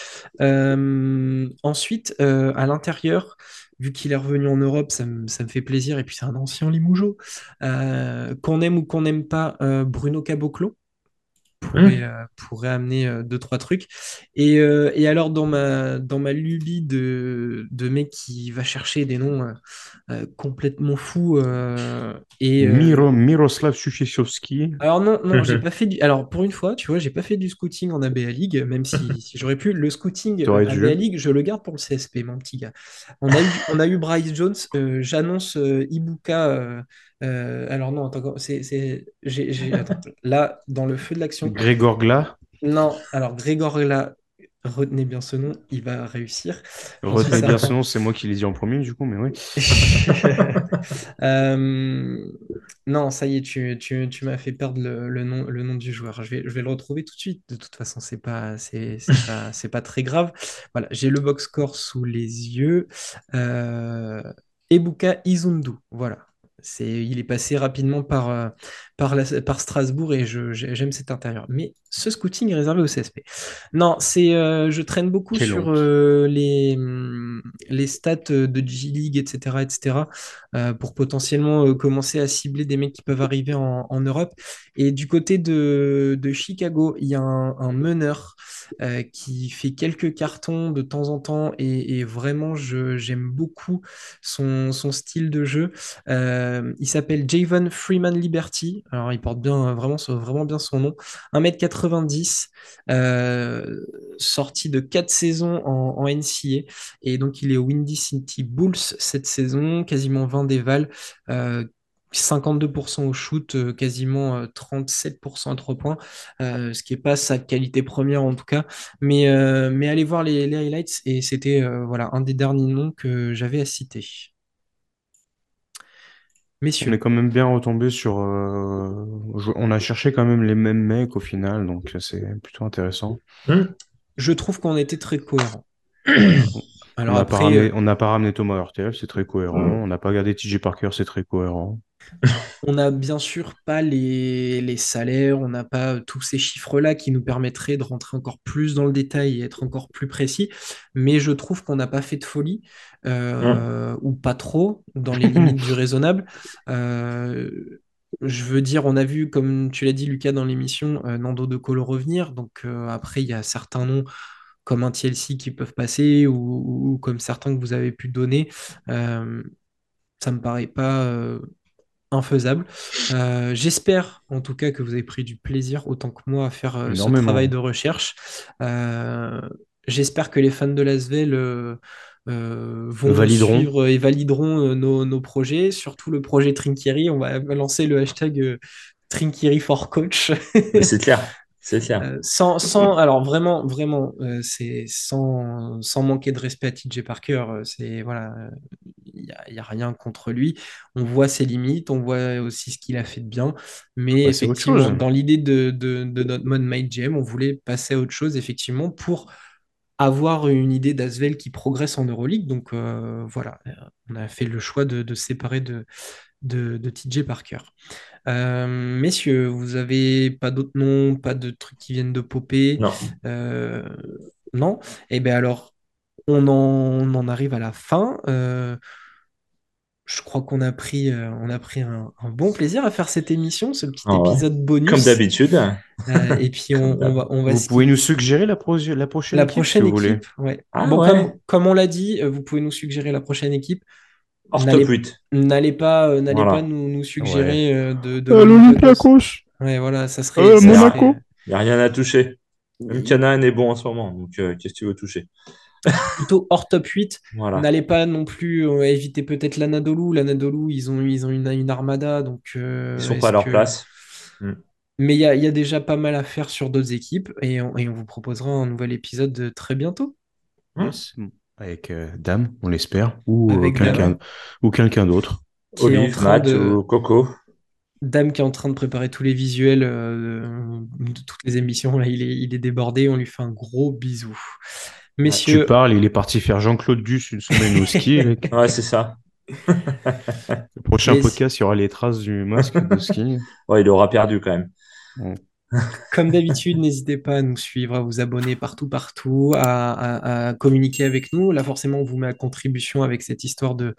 Euh, ensuite, à l'intérieur, vu qu'il est revenu en Europe, ça me, ça me fait plaisir. Et puis, c'est un ancien Limougeau. Qu'on aime ou qu'on n'aime pas, Bruno Caboclo pourrait, Hmm. euh, pourrait amener euh, deux, trois trucs. Et, euh, et alors, dans ma, dans ma lubie de, de mec qui va chercher des noms complètement fous et, Miro, Miroslav Suchesovski. alors non, non, j'ai pas fait du... Alors pour une fois, tu vois, j'ai pas fait du scouting en ABA League, même si, si j'aurais pu. Le scouting dû. ABA League, je le garde pour le CSP, mon petit gars. On a eu, on a eu Bryce Jones, j'annonce Ibuka. Euh, alors non, attends, c'est, c'est, j'ai, j'ai- attends, là, dans le feu de l'action. Grégor Gla. Non, alors Grégor là, Retenez bien ce nom, il va réussir. Retenez bien ce nom, c'est moi qui l'ai dit en premier, du coup, mais oui. Euh, non, ça y est, tu, tu, tu m'as fait perdre le, nom, le nom du joueur. Je vais, je vais le retrouver tout de suite. De toute façon, c'est pas, c'est, pas, pas, très grave. Voilà, j'ai le box score sous les yeux. Euh, Ebuka Izundu, voilà. C'est, il est passé rapidement par, euh, par Strasbourg et je, j'aime cet intérieur. Mais ce scouting est réservé au CSP. Non, c'est, euh, je traîne beaucoup sur euh, les, mm, les stats de G-League, etc., etc., pour potentiellement commencer à cibler des mecs qui peuvent arriver en, en Europe. Et du côté de, de Chicago, il y a un, un meneur euh, qui fait quelques cartons de temps en temps et, vraiment j'aime beaucoup son, style de jeu. Euh, il s'appelle Javon Freeman Liberty. Alors il porte bien vraiment, bien son nom. 1m90, euh, sorti de 4 saisons en, en, NCA et donc il est au Windy City Bulls cette saison, quasiment 20 dévals. 52% au shoot, euh, quasiment 37% euh, à 3 points, euh, ce qui n'est pas sa qualité première en tout cas. Mais, mais allez voir les, highlights et c'était voilà, un des derniers noms que j'avais à citer. Messieurs. On est quand même bien retombé sur. on a cherché quand même les mêmes mecs au final, donc c'est plutôt intéressant. Hmm. Je trouve qu'on était très cohérents. Alors on n'a pas, pas, ramené Thomas Hurtel, c'est très cohérent. Hmm. On n'a pas gardé TJ Parker, c'est très cohérent. On n'a bien sûr pas les, salaires, on n'a pas tous ces chiffres-là qui nous permettraient de rentrer encore plus dans le détail et être encore plus précis, mais je trouve qu'on n'a pas fait de folie, euh, ou pas trop, dans les limites du raisonnable. Euh, je veux dire, on a vu, comme tu l'as dit, Lucas, dans l'émission, euh, Nando De Colo revenir. Donc après, il y a certains noms comme un TLC qui peuvent passer ou, ou, comme certains que vous avez pu donner. ça me paraît pas infaisable. Euh, j'espère en tout cas que vous avez pris du plaisir autant que moi à faire euh, ce travail de recherche. Euh, j'espère que les fans de Lasvel vont suivre et valideront nos, projets, surtout le projet Trinkieri. On va lancer le hashtag Trinkieri for Coach. C'est clair. C'est clair. Euh, sans, sans, alors vraiment, vraiment, euh, c'est sans, sans, manquer de respect à TJ Parker. Euh, c'est voilà, il n'y a, a, rien contre lui. On voit ses limites, on voit aussi ce qu'il a fait de bien. Mais effectivement, dans l'idée de, de, de, notre mode MyGM, on voulait passer à autre chose, effectivement, pour avoir une idée d'Asvel qui progresse en Euroleague. Donc voilà, on a fait le choix de, de séparer de, de, de TJ Parker. Euh, messieurs, vous avez pas d'autres noms, pas de trucs qui viennent de popper Non. Euh, non Eh bien alors, on en, arrive à la fin. Euh, je crois qu'on a pris, on a pris un, bon plaisir à faire cette émission, ce petit ah épisode bonus. Comme d'habitude. et puis on, va, on va Vous pouvez nous suggérer la, la prochaine la équipe, prochaine équipe. Ouais. Ah bon, comme, on l'a dit, vous pouvez nous suggérer la prochaine équipe. N'allez pas, euh, n'allez pas nous, nous suggérer euh, de. de euh, L'Olympiakos. Ouais, voilà, ça serait. Monaco. Il n'y a rien à toucher. Même Canaan est bon en ce moment, donc qu'est-ce que tu veux toucher? Plutôt hors top 8. N'allez pas non plus éviter peut-être l'Anadolu. L'Anadolu, ils ont, ils ont une, une armada, donc. ils sont pas à leur place. Hmm. Mais il y a, y a, déjà pas mal à faire sur d'autres équipes et on, et on, vous proposera un nouvel épisode très bientôt. Yes. Avec euh, Dame, on l'espère, ou euh, quelqu'un ou quelqu'un d'autre. Olive, Matt ou Coco. Dame qui est en train de préparer tous les visuels euh, de toutes les émissions. Là, il est, il est débordé. On lui fait un gros bisou. Messieurs. Tu parles, il est parti faire Jean-Claude Duss une semaine au ski. ouais, c'est ça. Le prochain podcast, il y aura les traces du masque de ski. Ouais, il aura perdu quand même. Comme d'habitude, n'hésitez pas à nous suivre, à vous abonner partout, partout, à, communiquer avec nous. Là, forcément, on vous met à contribution avec cette histoire de,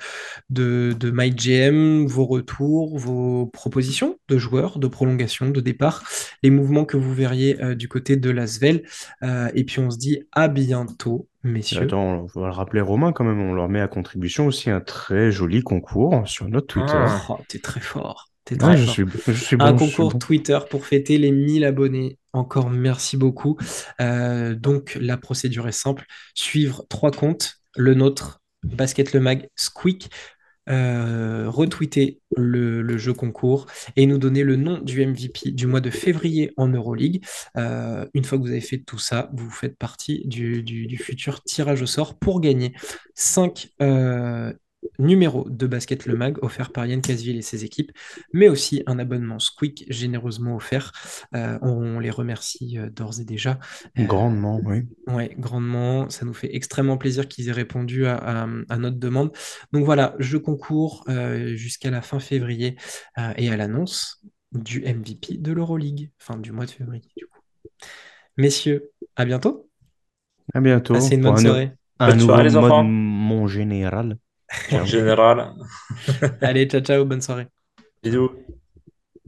de, de MyGM, vos retours, vos propositions de joueurs, de prolongation, de départ, les mouvements que vous verriez euh, du côté de Lasvel. Euh, et puis, on se dit à bientôt, messieurs. Attends, on va le rappeler, Romain, quand même, on leur met à contribution aussi un très joli concours sur notre Twitter. Oh, t'es très fort je suis, un concours Twitter pour fêter les 1000 abonnés. Encore merci beaucoup. Euh, donc la procédure est simple. Suivre trois comptes, le nôtre, Basket le Mag, Squeak. euh, retweeter le, le jeu concours et nous donner le nom du MVP du mois de février en Euroleague. Euh, une fois que vous avez fait tout ça, vous faites partie du, du- du futur tirage au sort pour gagner 5 numéros de Basket Le Mag offerts par Yann Casville et ses équipes, mais aussi un abonnement Squeak généreusement offert. Euh, on les remercie euh, d'ores et déjà. Euh, Grandement, oui. Ouais, grandement. Ça nous fait extrêmement plaisir qu'ils aient répondu à, à- à notre demande. Donc voilà, je concours euh, jusqu'à la fin février euh, et à l'annonce du MVP de l'Euroleague, fin du mois de février, du coup. Messieurs, à bientôt. À bientôt Passez une bonne un, soirée. un Bonne nouveau soirée, les mode enfants. mon général. En général, Allez, ciao, ciao, bonne soirée. bisous.